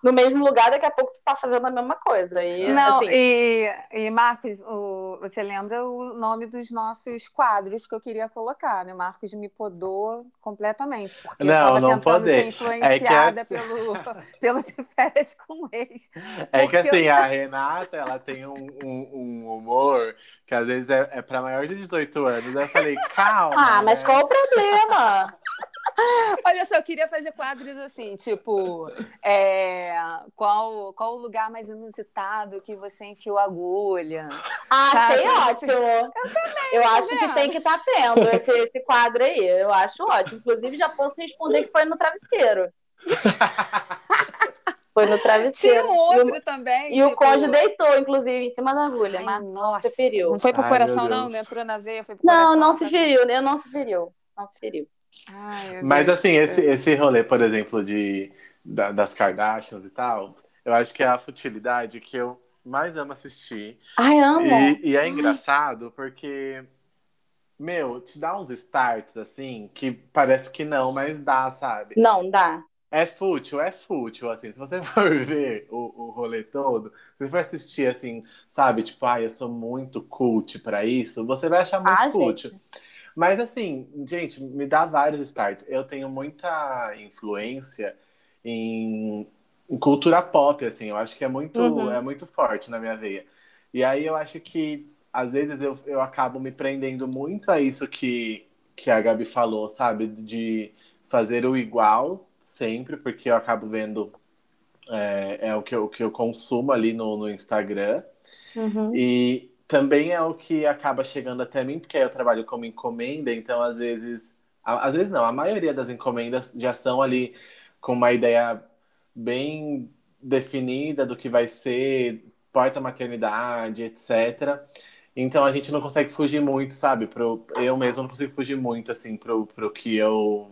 no mesmo lugar, daqui a pouco tu tá fazendo a mesma coisa. E, Não, assim... e, e Marcos, o, você lembra o nome dos nossos quadros que eu queria colocar, né? Marcos me podou completamente, porque não, eu tava não tentando poder. ser influenciada é que... pelo, pelo de férias com ex. É que assim, eu... a Renata, ela tem um, um, um, humor que às vezes é, é para maior de 18 anos. Eu falei, calma. Ah, mas né? qual o problema? Olha só, eu queria fazer quadros assim, tipo, é, qual, qual o lugar mais inusitado que você enfiou a agulha? Ah, achei ótimo. Eu também. Eu acho vendo? que tem que estar tá tendo esse, esse quadro aí. Eu acho ótimo. Inclusive, já posso responder que foi no travesseiro. Foi no travesseiro. Tinha um outro e o, também. E tipo... o cônjuge deitou, inclusive, em cima da agulha, Ai, mas nossa. se feriu. Não foi pro Ai, coração, não? Não entrou na veia, foi pro não, coração. Não, não se feriu, eu não se feriu. Não se feriu. Ai, Mas Deus assim, esse, esse rolê, por exemplo, de, da, das Kardashians e tal, eu acho que é a futilidade que eu mais amo assistir. Ai, amo! E, e é Ai. engraçado porque, meu, te dá uns starts assim que parece que não, mas dá, sabe? Não, dá. É fútil, é fútil, assim. Se você for ver o, o rolê todo, se você for assistir assim, sabe, tipo, ai, ah, eu sou muito cult pra isso, você vai achar muito ah, fútil. Gente. Mas assim, gente, me dá vários starts. Eu tenho muita influência em, em cultura pop, assim. Eu acho que é muito, uhum. é muito forte na minha veia. E aí eu acho que às vezes eu, eu acabo me prendendo muito a isso que, que a Gabi falou, sabe? De fazer o igual sempre, porque eu acabo vendo é, é o, que eu, o que eu consumo ali no, no Instagram. Uhum. E, também é o que acaba chegando até mim, porque eu trabalho como encomenda, então às vezes, às vezes não, a maioria das encomendas já são ali com uma ideia bem definida do que vai ser porta-maternidade, etc. Então a gente não consegue fugir muito, sabe? Pro, eu mesmo não consigo fugir muito, assim, pro, pro que eu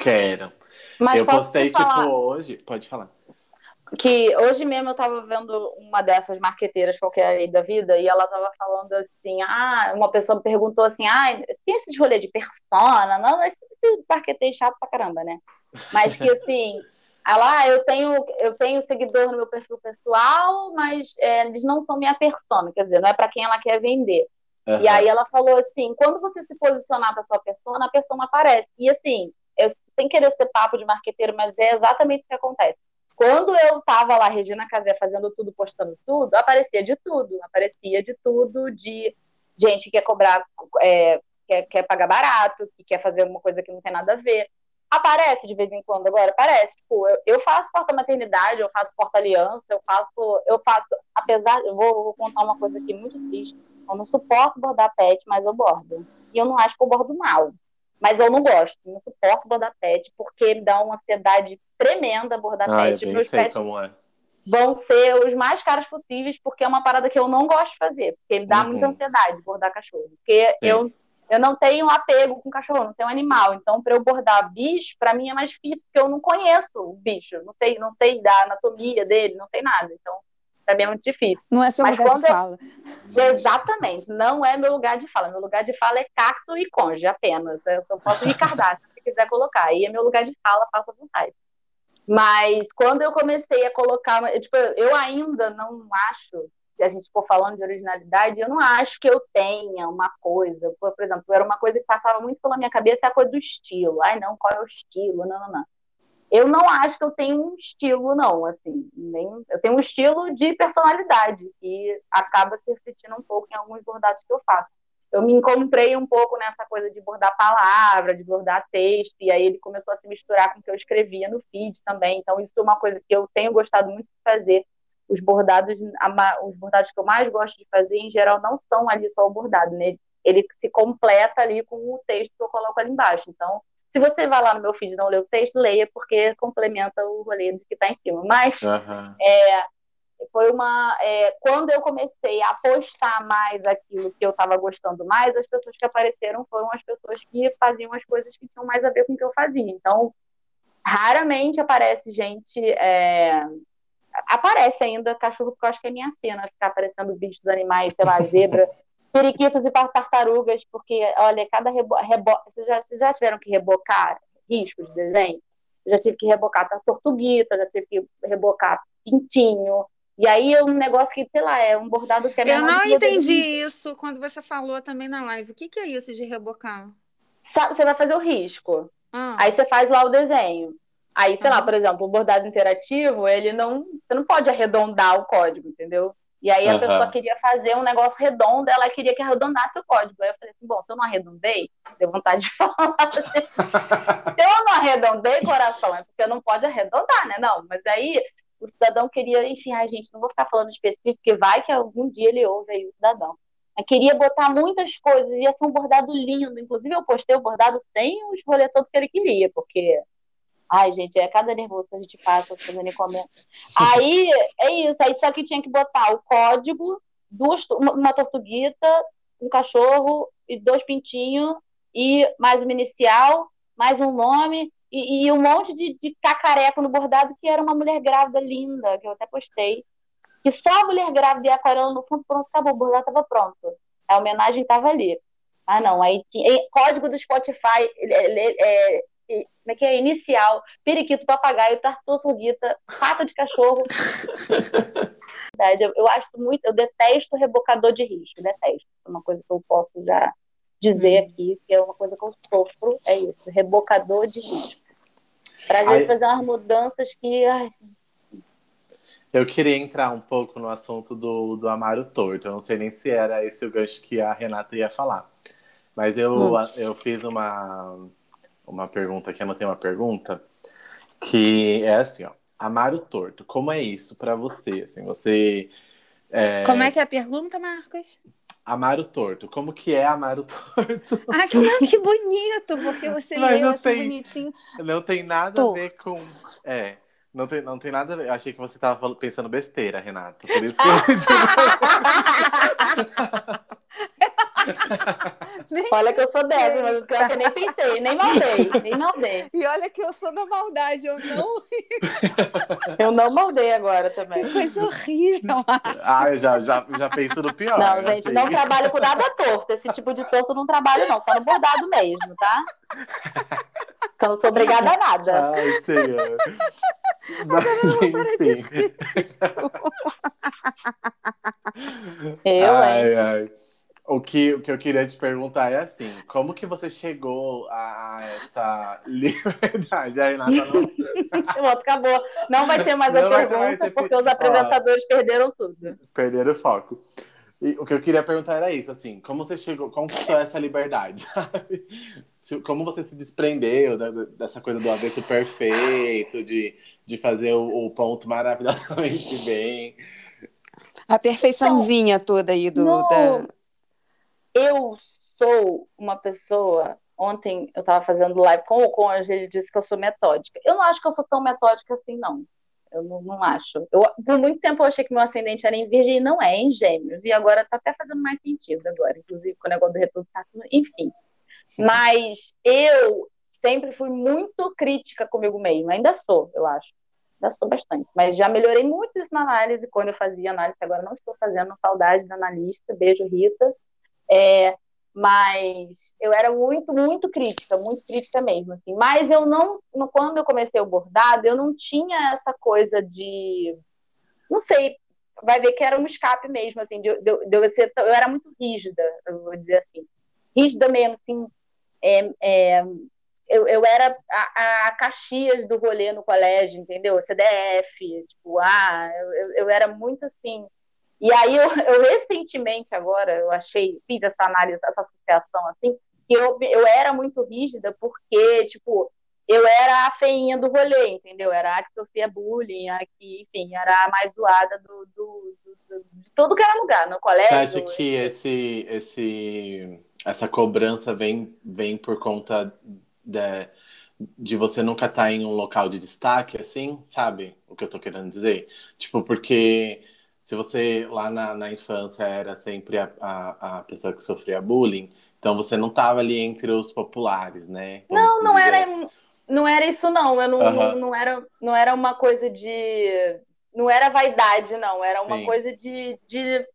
quero. Mas eu postei, tipo, hoje. Pode falar que hoje mesmo eu estava vendo uma dessas marqueteiras qualquer aí da vida e ela estava falando assim, ah, uma pessoa me perguntou assim, ah, tem esses rolê de persona? Não, esse, esse marqueteiro chato pra caramba, né? Mas que assim, ela, ah, eu tenho, eu tenho seguidor no meu perfil pessoal, mas é, eles não são minha persona, quer dizer, não é para quem ela quer vender. Uhum. E aí ela falou assim, quando você se posicionar para sua persona, a persona aparece. E assim, eu, sem querer ser papo de marqueteiro, mas é exatamente o que acontece. Quando eu estava lá, Regina Casé, fazendo tudo, postando tudo, aparecia de tudo. Aparecia de tudo, de gente que quer cobrar, é, quer, quer pagar barato, que quer fazer alguma coisa que não tem nada a ver. Aparece de vez em quando agora, aparece. Tipo, eu, eu faço porta-maternidade, eu faço porta-aliança, eu faço, eu faço, apesar, eu vou, vou, contar uma coisa aqui muito triste. Eu não suporto bordar pet, mas eu bordo. E eu não acho que eu bordo mal. Mas eu não gosto, não suporto bordar pet, porque me dá uma ansiedade tremenda bordar ah, pet. Eu Meus sei como é. Vão ser os mais caros possíveis, porque é uma parada que eu não gosto de fazer, porque me dá uhum. muita ansiedade bordar cachorro. Porque eu eu não tenho apego com cachorro, não tenho animal. Então, para eu bordar bicho, para mim é mais difícil, porque eu não conheço o bicho, não sei, não sei da anatomia dele, não sei nada. Então, para mim é muito difícil. Não é seu Mas lugar de eu... fala. Exatamente, não é meu lugar de fala. Meu lugar de fala é cacto e conge apenas. Eu só posso ricardar, se quiser colocar. Aí é meu lugar de fala, faça vontade. Mas quando eu comecei a colocar, tipo, eu ainda não acho se a gente for falando de originalidade, eu não acho que eu tenha uma coisa. Por, por, exemplo, era uma coisa que passava muito pela minha cabeça, é a coisa do estilo. Ai, não, qual é o estilo? Não, não, não. Eu não acho que eu tenho um estilo, não, assim, nem, eu tenho um estilo de personalidade que acaba se refletindo um pouco em alguns bordados que eu faço. Eu me encontrei um pouco nessa coisa de bordar palavra, de bordar texto, e aí ele começou a se misturar com o que eu escrevia no feed também. Então, isso é uma coisa que eu tenho gostado muito de fazer os bordados, os bordados que eu mais gosto de fazer, em geral, não são ali só o bordado, né? Ele se completa ali com o texto que eu coloco ali embaixo. Então, se você vai lá no meu feed e não lê o texto, leia, porque complementa o rolê do que está em cima. Mas uhum. é, foi uma. É, quando eu comecei a postar mais aquilo que eu estava gostando mais, as pessoas que apareceram foram as pessoas que faziam as coisas que tinham mais a ver com o que eu fazia. Então, raramente aparece gente. É, aparece ainda cachorro, porque eu acho que é minha cena, ficar aparecendo bichos, animais, sei lá, zebra, periquitos e tartarugas, porque, olha, cada rebo... rebo... Vocês, já, vocês já tiveram que rebocar riscos de desenho? Eu já tive que rebocar tortuguita, já tive que rebocar pintinho, e aí é um negócio que, sei lá, é um bordado que é Eu não entendi isso quando você falou também na live. O que, que é isso de rebocar? Você vai fazer o risco. Ah. Aí você faz lá o desenho. Aí, sei uhum. lá, por exemplo, o bordado interativo, ele não. Você não pode arredondar o código, entendeu? E aí a uhum. pessoa queria fazer um negócio redondo, ela queria que arredondasse o código. Aí eu falei assim, bom, se eu não arredondei, deu vontade de falar assim, se eu não arredondei, coração, é porque não pode arredondar, né? Não, mas aí o cidadão queria, enfim, a gente, não vou ficar falando específico, porque vai que algum dia ele ouve aí o cidadão. Eu queria botar muitas coisas, ia ser um bordado lindo. Inclusive, eu postei o bordado sem os rolê todo que ele queria, porque Ai, gente, é cada nervoso que a gente passa fazendo encomenda. Aí, é isso. Aí só que tinha que botar o código, duas, uma tortuguita, um cachorro e dois pintinhos, e mais uma inicial, mais um nome, e, e um monte de, de cacareco no bordado, que era uma mulher grávida linda, que eu até postei. Que só a mulher grávida e aquarela no fundo, pronto, acabou, o bordado estava pronto. A homenagem estava ali. Ah, não, aí código do Spotify, é, como é que é? Inicial, periquito, papagaio, tartaruguita, pata de cachorro. eu, eu acho muito, eu detesto rebocador de risco, detesto. É uma coisa que eu posso já dizer hum. aqui, que é uma coisa que eu sofro, é isso, rebocador de risco. Às vezes fazer umas mudanças que. Ai... Eu queria entrar um pouco no assunto do, do Amaro Torto. Eu não sei nem se era esse o gancho que a Renata ia falar. Mas eu, eu fiz uma, uma pergunta aqui, anotei uma pergunta, que é assim, ó. Amar o torto, como é isso para você? Assim, você. É... Como é que é a pergunta, Marcos? Amar o torto, como que é amar o torto? Ah, que, não, que bonito, porque você Mas leu assim tem, bonitinho. Não tem nada torto. a ver com. É. Não tem, não tem nada a ver. Eu achei que você estava pensando besteira, Renata. Por isso que eu... olha que eu sou dessa, mas pior que eu nem pensei, nem maldei, nem maldei. E olha que eu sou da maldade, eu não. eu não maldei agora também. Que coisa horrível. ah, eu já, já, já penso no pior. Não, gente, assim. não trabalho com nada torto. Esse tipo de torto não trabalho, não, só no bordado mesmo, tá? Então, não sou obrigada a nada. Ai, senhor. Mas, enfim. Eu, ai, ai. O que, o que eu queria te perguntar é assim, como que você chegou a essa liberdade? A Renata não... Pronto, acabou. Não vai ter mais não a pergunta, porque os apresentadores perderam tudo. Perderam o foco. E o que eu queria perguntar era isso, assim, como você chegou, como foi essa liberdade, sabe? Como você se desprendeu dessa coisa do avesso perfeito, de, de fazer o, o ponto maravilhosamente bem. A perfeiçãozinha toda aí do. Da eu sou uma pessoa. Ontem eu estava fazendo live com o Conde, ele disse que eu sou metódica. Eu não acho que eu sou tão metódica assim, não. Eu não, não acho. Eu, por muito tempo eu achei que meu ascendente era em virgem e não é, é em gêmeos. E agora está até fazendo mais sentido agora, inclusive com o negócio do retorno enfim. Mas eu sempre fui muito crítica comigo mesma, ainda sou, eu acho. Ainda sou bastante. Mas já melhorei muito isso na análise, quando eu fazia análise, agora não estou fazendo, saudade da analista, beijo Rita. É, mas eu era muito, muito crítica, muito crítica mesmo. Assim. Mas eu não, quando eu comecei o bordado, eu não tinha essa coisa de, não sei, vai ver que era um escape mesmo, assim, de, de, de eu, ser, eu era muito rígida, eu vou dizer assim, rígida mesmo, assim, é, é, eu, eu era a, a, Caxias do rolê no colégio, entendeu? CDF, tipo, ah, eu, eu era muito assim, e aí eu, eu, recentemente agora eu achei, fiz essa análise, essa associação assim, que eu, eu era muito rígida porque, tipo, eu era a feinha do rolê, entendeu? Era a que sofria bullying, a que, enfim, era a mais zoada do, do, do, de tudo que era lugar, no colégio. Você acha que esse, esse, essa cobrança vem, vem por conta de, de você nunca estar tá em um local de destaque, assim, sabe? O que eu tô querendo dizer? Tipo, porque se você lá na, na infância era sempre a, a, a, pessoa que sofria bullying, então você não estava ali entre os populares, né? Vamos não, não era, assim. não era isso não. Eu não, uhum. não, não, era, não era uma coisa de, não era vaidade, não. Era uma Sim. coisa de, de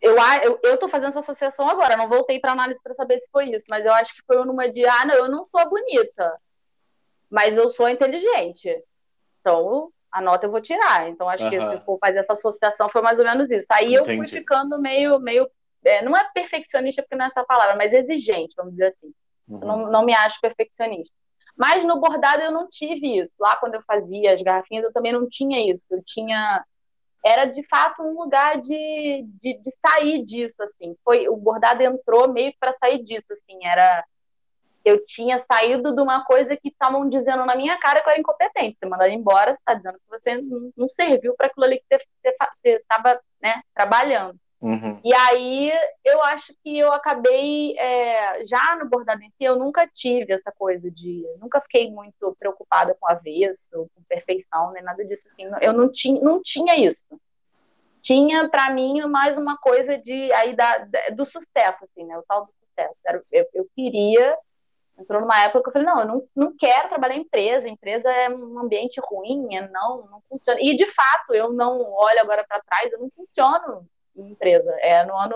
eu, eu, eu tô fazendo essa associação agora, não voltei para análise para saber se foi isso, mas eu acho que foi numa de, ah, não, eu não sou bonita, mas eu sou inteligente. Então, a nota eu vou tirar. Então, acho uhum. que se for fazer essa associação, foi mais ou menos isso. Aí Entendi. eu fui ficando meio, meio é, não é perfeccionista, porque não é essa palavra, mas exigente, vamos dizer assim. Uhum. Não, não me acho perfeccionista. Mas no bordado eu não tive isso. Lá quando eu fazia as garrafinhas, eu também não tinha isso. Eu tinha. Era de fato um lugar de, de, de sair disso, assim. Foi, o bordado entrou meio para sair disso, assim. Era eu tinha saído de uma coisa que estavam dizendo na minha cara que eu era incompetente. Você mandado embora, você está dizendo que você não serviu para aquilo ali que você estava né, trabalhando. Uhum. E aí eu acho que eu acabei é, já no bordado em si, eu nunca tive essa coisa de, nunca fiquei muito preocupada com avesso, com perfeição, nem nada disso. Assim. Eu não tinha, não tinha isso. Tinha para mim mais uma coisa de aí da, do sucesso, assim, né? O tal do sucesso. Eu, eu queria entrou numa época que eu falei, não, eu não, não quero trabalhar em empresa, empresa é um ambiente ruim, é não, não funciona. E de fato, eu não olho agora para trás, eu não funciono em empresa. É no ano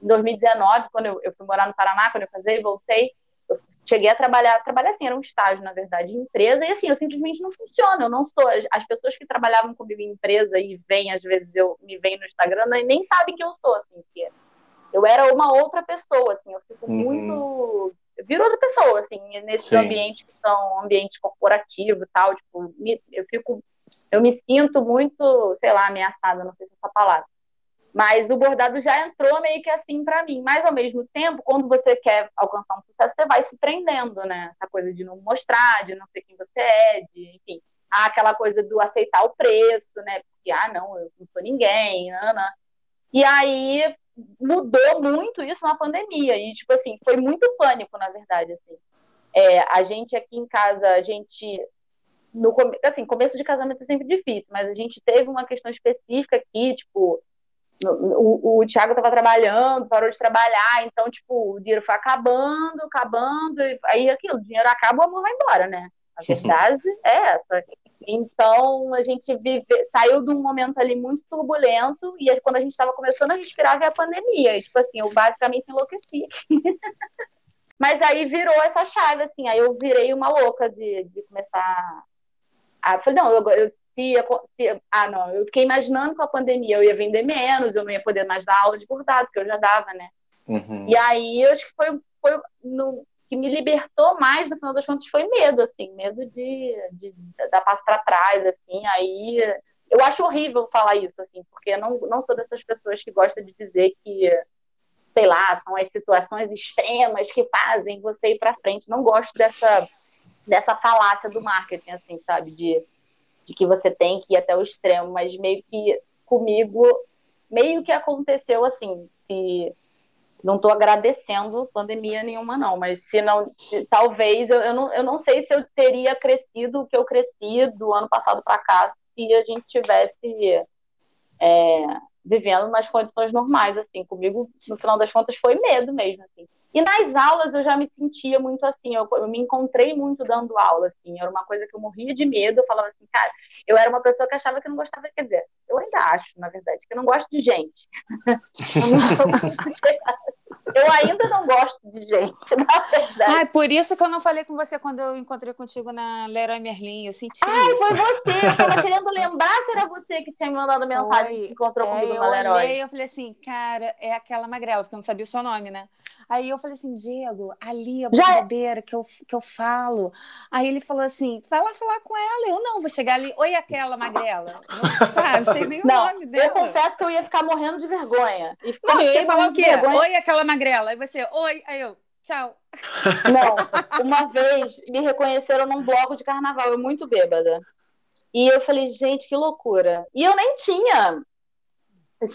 em 2019, quando eu, eu fui morar no Paraná, quando eu casei, voltei, eu cheguei a trabalhar, trabalhar assim, era um estágio, na verdade, em empresa, e assim, eu simplesmente não funciono, eu não sou, as pessoas que trabalhavam comigo em empresa e vêm, às vezes, eu me veem no Instagram, nem sabem que eu sou, assim, que eu era uma outra pessoa, assim, eu fico uhum. muito vira outra pessoa, assim, nesse ambiente que são ambientes corporativos e tal, tipo, me, eu fico, eu me sinto muito, sei lá, ameaçada, não sei se é essa palavra. Mas o bordado já entrou meio que assim para mim. Mas ao mesmo tempo, quando você quer alcançar um sucesso, você vai se prendendo, né? Essa coisa de não mostrar, de não ser quem você é, de, enfim, ah, aquela coisa do aceitar o preço, né? Porque, ah, não, eu não sou ninguém, não. E aí mudou muito isso na pandemia. E, tipo assim, foi muito pânico, na verdade, assim. É, a gente aqui em casa, a gente no assim, começo de casamento é sempre difícil, mas a gente teve uma questão específica aqui, tipo, o, o Thiago estava trabalhando, parou de trabalhar, então, tipo, o dinheiro foi acabando, acabando, e aí aquilo, o dinheiro acaba, o amor vai embora, né? A verdade é essa. Então, a gente vive, saiu de um momento ali muito turbulento, e quando a gente estava começando a respirar, veio a pandemia. E, tipo assim, eu basicamente enlouqueci. Mas aí virou essa chave, assim, aí eu virei uma louca de, de começar a. Falei, não, eu, eu se, se, ah, não, eu fiquei imaginando com a pandemia eu ia vender menos, eu não ia poder mais dar aula de bordado, que eu já dava, né? Uhum. E aí, eu acho que foi, foi no, que me libertou mais, no final das contas, foi medo, assim, medo de, de, de dar passo para trás, assim, aí eu acho horrível falar isso, assim, porque eu não, não sou dessas pessoas que gostam de dizer que, sei lá, são as situações extremas que fazem você ir para frente. Não gosto dessa, dessa falácia do marketing, assim, sabe? De, de que você tem que ir até o extremo, mas meio que comigo, meio que aconteceu assim, se não estou agradecendo pandemia nenhuma, não, mas se não, se, talvez, eu, eu, não, eu não sei se eu teria crescido o que eu cresci do ano passado para cá se a gente tivesse é, vivendo umas condições normais, assim, comigo, no final das contas, foi medo mesmo, assim. E nas aulas eu já me sentia muito assim, eu, eu, me encontrei muito dando aula, assim, era uma coisa que eu morria de medo, eu falava assim, cara, eu era uma pessoa que achava que não gostava, quer dizer, eu ainda acho, na verdade, que eu não gosto de gente. eu não eu ainda não gosto de gente, na verdade. Ai, por isso que eu não falei com você quando eu encontrei contigo na Leroy Merlin. Eu senti Ai, isso. foi você. Eu tava querendo lembrar se era você que tinha me mandado mensagem foi. que encontrou é, comigo na Leroy. Eu olhei eu falei assim, cara, é aquela magrela, porque eu não sabia o seu nome, né? Aí eu falei assim, Diego, ali, a é brincadeira que eu, que eu falo. Aí ele falou assim, vai lá falar com ela. Eu não, vou chegar ali, oi, aquela magrela. Não, sabe, sei nem não, o nome dela. Eu confesso que eu ia ficar morrendo de vergonha. não, eu ia falar o quê? Vergonha... Oi, aquela magrela. Aí você, oi, aí eu, tchau. Não, uma vez me reconheceram num bloco de carnaval, eu muito bêbada. E eu falei, gente, que loucura. E eu nem tinha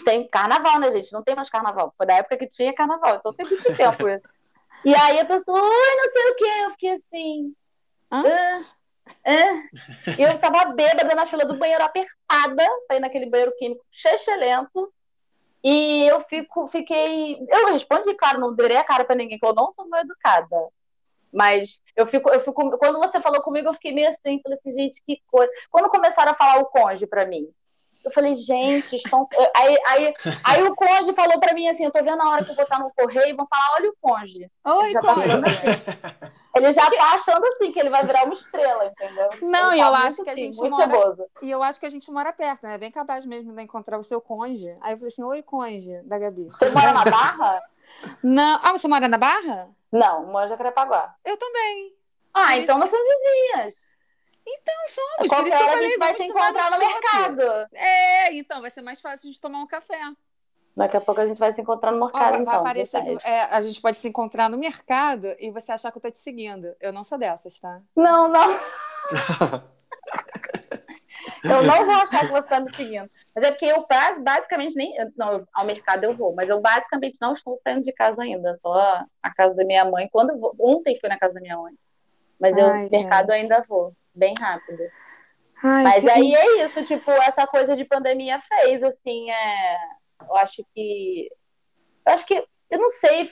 tem carnaval, né, gente? Não tem mais carnaval. Foi da época que tinha carnaval, então tem muito tempo isso. E aí a pessoa, oi, não sei o quê. Eu fiquei assim. Hã? Ah, eu tava bêbada na fila do banheiro, apertada, pra ir naquele banheiro químico lento E eu fico, fiquei. Eu respondi, claro, não derei a cara pra ninguém, que eu não sou mal educada. Mas eu fico, eu fico. Quando você falou comigo, eu fiquei meio assim, falei assim, gente, que coisa. Quando começaram a falar o conge pra mim, eu falei, gente, estão. Aí, aí, aí o conde falou para mim assim: eu tô vendo a hora que eu vou estar no correio e vão falar: olha o conde. Oi, conge. Tá. Ele já tá achando assim que ele vai virar uma estrela, entendeu? Não, e tá eu acho que a gente mora. E eu acho que a gente mora perto, né? É bem capaz mesmo de encontrar o seu conge. Aí eu falei assim: oi, conge, da Gabi. Você mora na Barra? Não. Ah, você mora na Barra? Não, mora em Jacarepaguá. Eu também. Ah, então nós somos vizinhas. Então, somos. Por isso que eu falei, a gente vai se encontrar no, no mercado. É, então vai ser mais fácil a gente tomar um café. Daqui a pouco a gente vai se encontrar no mercado, então. Vai aparecer que, é, a gente pode se encontrar no mercado e você achar que eu tô te seguindo. Eu não sou dessas, tá? Não, não. eu não vou achar que você tá me seguindo. Mas é que eu basicamente nem. Não, ao mercado eu vou, mas eu basicamente não estou saindo de casa ainda. Só a casa da minha mãe. Quando vou, ontem fui na casa da minha mãe. Mas Ai, eu, no mercado ainda vou bem rápido. Ai, Mas que... aí é isso, tipo, essa coisa de pandemia fez, assim, é... eu acho que. Eu acho que. Eu não sei,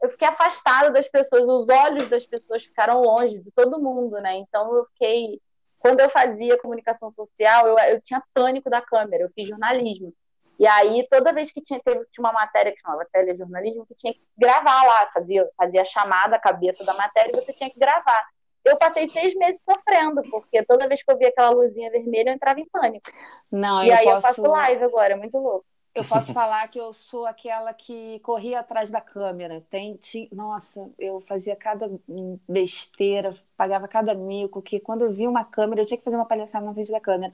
eu fiquei afastada das pessoas, os olhos das pessoas ficaram longe de todo mundo, né? Então eu fiquei. Quando eu fazia comunicação social, eu, eu tinha pânico da câmera, eu fiz jornalismo. E aí, toda vez que tinha, teve, tinha uma matéria que chamava telejornalismo, que tinha que gravar lá, fazia, fazia chamada a cabeça da matéria e você tinha que gravar eu passei seis meses sofrendo, porque toda vez que eu via aquela luzinha vermelha, eu entrava em pânico. Não, e eu aí posso... eu faço live agora, é muito louco. Eu posso falar que eu sou aquela que corria atrás da câmera. Tem, tinha, nossa, eu fazia cada besteira, pagava cada mico, que quando eu via uma câmera, eu tinha que fazer uma palhaçada na frente da câmera.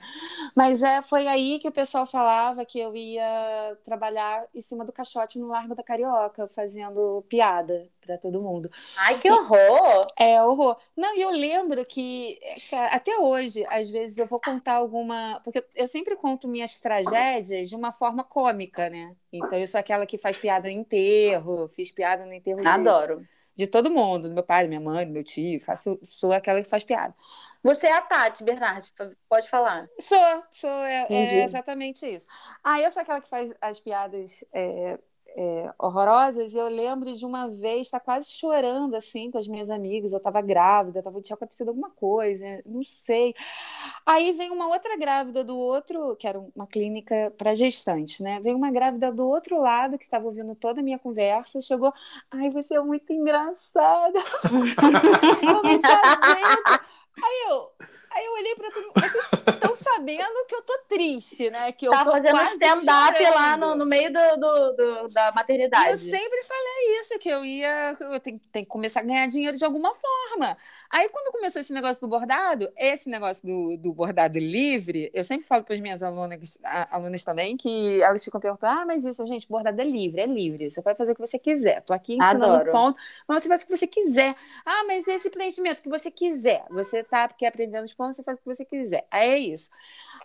Mas é, foi aí que o pessoal falava que eu ia trabalhar em cima do caixote no Largo da Carioca, fazendo piada para todo mundo. Ai, que horror! E, é, horror. Não, e eu lembro que até hoje, às vezes, eu vou contar alguma. Porque eu sempre conto minhas tragédias de uma forma cômica, né? Então, eu sou aquela que faz piada no enterro, fiz piada no enterro. Adoro. De todo mundo, do meu pai, do minha mãe, do meu tio, faço, sou aquela que faz piada. Você é a Tati, Bernardo, pode falar. Sou, sou, é, é exatamente isso. Ah, eu sou aquela que faz as piadas. É, é, horrorosas, e eu lembro de uma vez estar tá quase chorando assim com as minhas amigas. Eu estava grávida, tava, tinha acontecido alguma coisa, não sei. Aí vem uma outra grávida do outro, que era uma clínica para gestantes, né? Vem uma grávida do outro lado que estava ouvindo toda a minha conversa, chegou, ai, você é muito engraçada. eu não te. Aí eu, Aí eu olhei para tudo. Vocês estão sabendo que eu tô triste, né? Que eu tá tô fazendo stand-up lá no, no, meio do, do, do, da maternidade. Eu sempre falei isso, que eu ia. Eu tenho, tenho que começar a ganhar dinheiro de alguma forma. Aí, quando começou esse negócio do bordado, esse negócio do, do bordado livre, eu sempre falo para as minhas alunas, alunas também, que elas ficam perguntando: ah, mas isso, gente, bordado é livre, é livre. Você pode fazer o que você quiser. Tô aqui ensinando Adoro. um ponto, mas você faz o que você quiser. Ah, mas esse preenchimento que você quiser. Você tá aqui aprendendo os pontos, você faz o que você quiser. Aí é isso.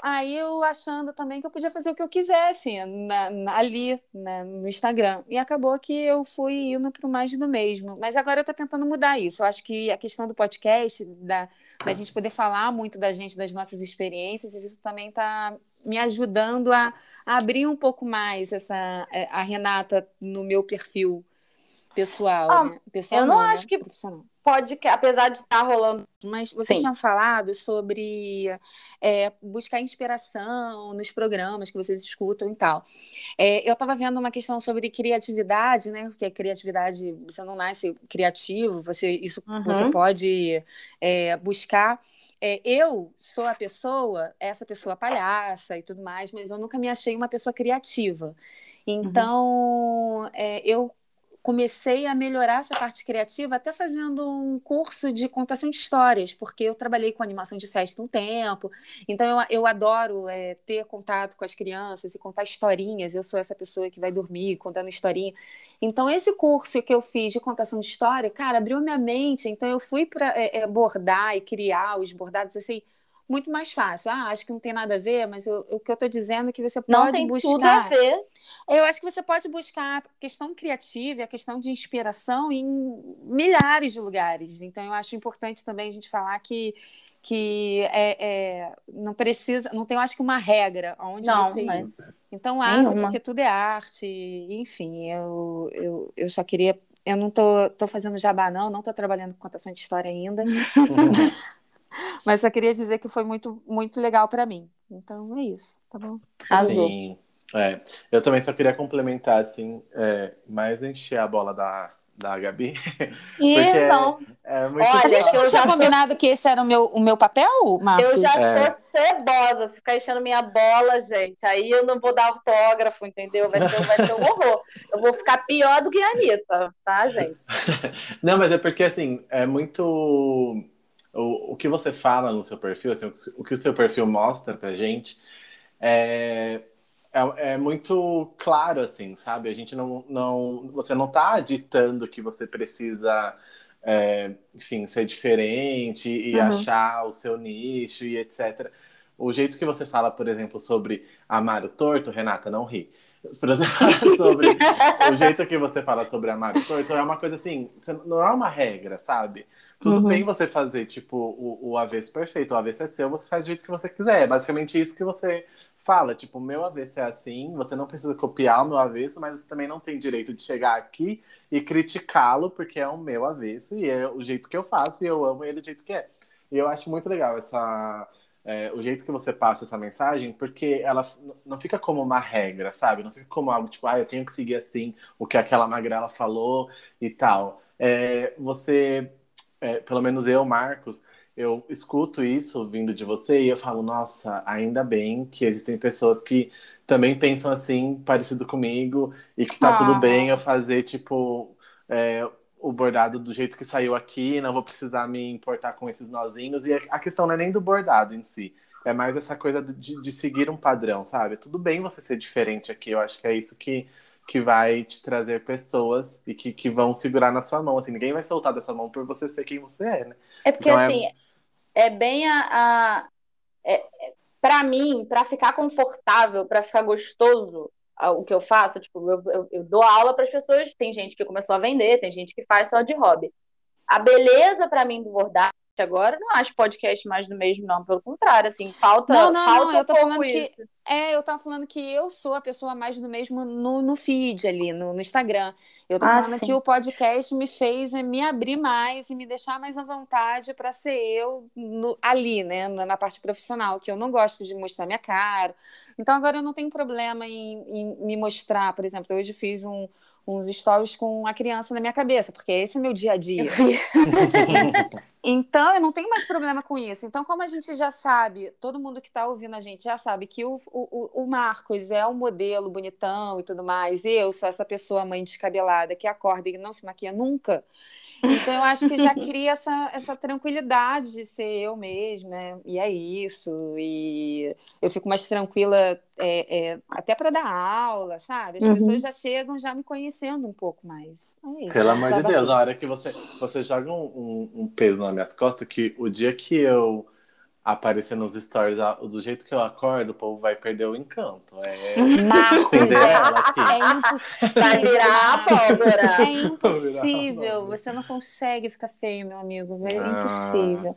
Aí eu achando também que eu podia fazer o que eu quisesse na, na, ali na, no Instagram. E acabou que eu fui indo para o mais do mesmo. Mas agora eu estou tentando mudar isso. Eu acho que a questão do podcast, da, da gente poder falar muito da gente, das nossas experiências, isso também está me ajudando a, a, abrir um pouco mais essa é, a Renata no meu perfil pessoal, ah, né? pessoal eu não, não né? acho que profissional pode, apesar de estar tá rolando. Mas vocês Sim. tinham falado sobre é, buscar inspiração nos programas que vocês escutam e tal. É, eu estava vendo uma questão sobre criatividade, né? Porque a criatividade, você não nasce criativo, você, isso uhum. você pode é, buscar. É, eu sou a pessoa, essa pessoa palhaça e tudo mais, mas eu nunca me achei uma pessoa criativa. Uhum. Então, uhum. eu comecei a melhorar essa parte criativa até fazendo um curso de contação de histórias, porque eu trabalhei com animação de festa um tempo, então eu, eu adoro é, ter contato com as crianças e contar historinhas. Eu sou essa pessoa que vai dormir contando historinha. Então, esse curso que eu fiz de contação de história, cara, abriu minha mente. Então, eu fui para é, é, bordar e criar os bordados assim muito mais fácil. Ah, acho que não tem nada a ver, mas eu, o que eu estou dizendo é que você não pode tem buscar. Tudo a ver. Eu acho que você pode buscar a questão criativa e a questão de inspiração em milhares de lugares. Então, eu acho importante também a gente falar que que é, é, não precisa, não tem, eu acho que uma regra onde não, você ir. Então, abre, porque tudo é arte, enfim, eu, eu, eu só queria. Eu não tô, tô fazendo jabá, não, não tô trabalhando com contação de história ainda. Mas só queria dizer que foi muito, muito legal para mim. Então é isso, tá bom? Sim. É, eu também só queria complementar, assim, é, mais encher a bola da, da Gabi. porque não. É, é muito Olha, a gente não tinha combinado que esse era o meu, o meu papel, Marcos? Eu já é. sou cebosa, se ficar enchendo minha bola, gente, aí eu não vou dar autógrafo, entendeu? Vai ser, vai ser um horror. Eu vou ficar pior do que a Anitta, tá, gente? não, mas é porque, assim, é muito o, o que você fala no seu perfil, assim, o, que o seu perfil mostra pra gente é, é, é, muito claro, assim, sabe? A gente não, não. Você não tá ditando que você precisa, é, enfim, ser diferente e uhum. achar o seu nicho e etc. O jeito que você fala, por exemplo, sobre amar o torto, Renata, não ri. Sobre o jeito que você fala sobre amar o torto é uma coisa assim, não é uma regra, sabe? Tudo uhum. bem você fazer, tipo, o, o avesso perfeito. O avesso é seu, você faz do jeito que você quiser. É basicamente isso que você fala. Tipo, o meu avesso é assim, você não precisa copiar o meu avesso, mas você também não tem direito de chegar aqui e criticá-lo, porque é o meu avesso e é o jeito que eu faço e eu amo ele do jeito que é. E eu acho muito legal essa. É, o jeito que você passa essa mensagem, porque ela não fica como uma regra, sabe? Não fica como algo tipo, ah, eu tenho que seguir assim o que aquela magrela falou e tal. É, você é, pelo menos eu, Marcos, eu escuto isso vindo de você e eu falo, nossa, ainda bem que existem pessoas que também pensam assim, parecido comigo, e que tá ah. tudo bem eu fazer, tipo, é, o bordado do jeito que saiu aqui, não vou precisar me importar com esses nozinhos. E a questão não é nem do bordado em si, é mais essa coisa de, de seguir um padrão, sabe? Tudo bem você ser diferente aqui, eu acho que é isso que que vai te trazer pessoas e que, que vão segurar na sua mão. Assim, ninguém vai soltar da sua mão por você ser quem você é, né? É porque, então, é assim, é... é... bem a... a... É, para mim, para ficar confortável, para ficar gostoso o que eu faço, tipo, eu, eu, eu dou aula para as pessoas, tem gente que começou a vender, tem gente que faz só de hobby. A beleza para mim do bordado agora, não acho podcast mais do mesmo, não. Pelo contrário, assim, falta. Não, não, falta não. Eu tô falando isso. que. É, eu tava falando que eu sou a pessoa mais do mesmo no, no feed ali, no, no Instagram. Eu tô ah, falando sim. que o podcast me fez me abrir mais e me deixar mais à vontade para ser eu no, ali, né, na parte profissional, que eu não gosto de mostrar minha cara. Então agora eu não tenho problema em, em me mostrar, por exemplo, hoje fiz um, uns stories com a criança na minha cabeça, porque esse é meu dia a dia. Então, eu não tenho mais problema com isso. Então, como a gente já sabe, todo mundo que está ouvindo a gente já sabe que o, o, o Marcos é um modelo bonitão e tudo mais, eu sou essa pessoa mãe descabelada que acorda e não se maquia nunca. Então, eu acho que já cria essa, essa tranquilidade de ser eu mesma, né? e é isso. E eu fico mais tranquila é, é, até para dar aula, sabe? As uhum. pessoas já chegam já me conhecendo um pouco mais. É isso, Pelo amor de Deus, a hora que você, você joga um, um, um peso nas minhas costas, que o dia que eu aparecer nos stories do jeito que eu acordo, o povo vai perder o encanto. É Marcos, é, é impossível. Vai virar abóbora. É impossível. Você não consegue ficar feio, meu amigo. É ah. impossível.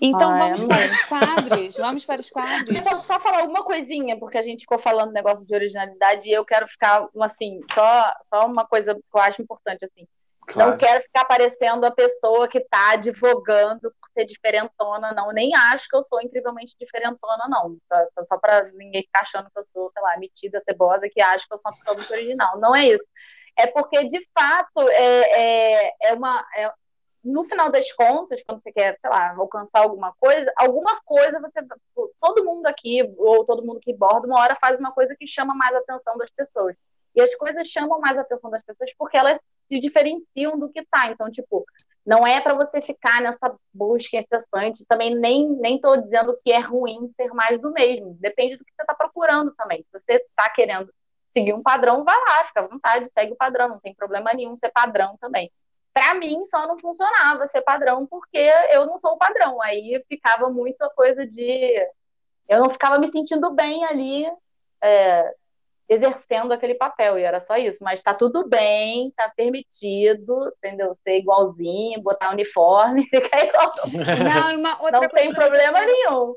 Então Ai, vamos para os quadros. Vamos para os quadros. Então, só falar uma coisinha, porque a gente ficou falando negócio de originalidade e eu quero ficar assim, só, só uma coisa que eu acho importante assim. Claro. Não quero ficar parecendo a pessoa que está advogando ser diferentona, não. Nem acho que eu sou incrivelmente diferentona, não. Tá? Só para ninguém ficar achando que eu sou, sei lá, metida, cebosa, que acho que eu sou uma pessoa muito original. Não é isso. É porque, de fato, é, é, é uma. É, no final das contas, quando você quer, sei lá, alcançar alguma coisa, alguma coisa você. Todo mundo aqui, ou todo mundo que borda, uma hora faz uma coisa que chama mais a atenção das pessoas. E as coisas chamam mais a atenção das pessoas porque elas se diferenciam do que tá. Então, tipo, não é para você ficar nessa busca incessante. Também nem nem tô dizendo que é ruim ser mais do mesmo. Depende do que você está procurando também. Se você está querendo seguir um padrão, vai lá, fica à vontade, segue o padrão, não tem problema nenhum ser padrão também. Para mim, só não funcionava ser padrão porque eu não sou o padrão. Aí ficava muito a coisa de. Eu não ficava me sentindo bem ali, é, exercendo aquele papel, e era só isso. Mas tá tudo bem, tá permitido, entendeu? Ser igualzinho, botar uniforme, ficar igual. Não, uma outra Não tem problema nenhum.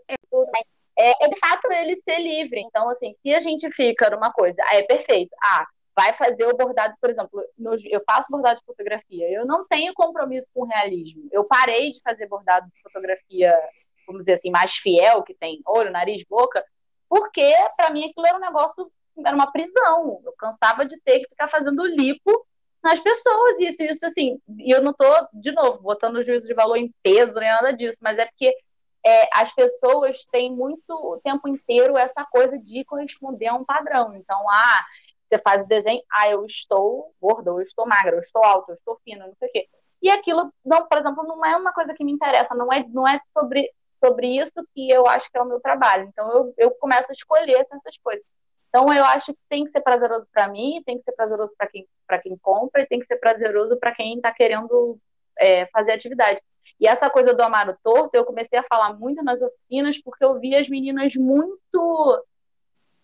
Mas é, é, de fato ele ser livre. Então, assim, se a gente fica numa coisa, ah, é perfeito. Ah, vai fazer o bordado, por exemplo, no, eu faço bordado de fotografia, eu não tenho compromisso com realismo. Eu parei de fazer bordado de fotografia, vamos dizer assim, mais fiel, que tem olho, nariz, boca, porque para mim aquilo era um negócio era uma prisão. Eu cansava de ter que ficar fazendo lipo nas pessoas. E isso, isso assim, e eu não estou, de novo, botando o juízo de valor em peso nem nada disso, mas é porque é, as pessoas têm muito o tempo inteiro essa coisa de corresponder a um padrão. Então, ah, você faz o desenho, ah, eu estou gorda, eu estou magra, eu estou alta, eu estou fina, não sei o quê. E aquilo, não, por exemplo, não é uma coisa que me interessa, não é, não é sobre, sobre isso que eu acho que é o meu trabalho. Então, eu, eu começo a escolher essas coisas. Então, eu acho que tem que ser prazeroso para mim, tem que ser prazeroso para quem, quem compra e tem que ser prazeroso para quem está querendo é, fazer atividade. E essa coisa do amaro torto, eu comecei a falar muito nas oficinas porque eu vi as meninas muito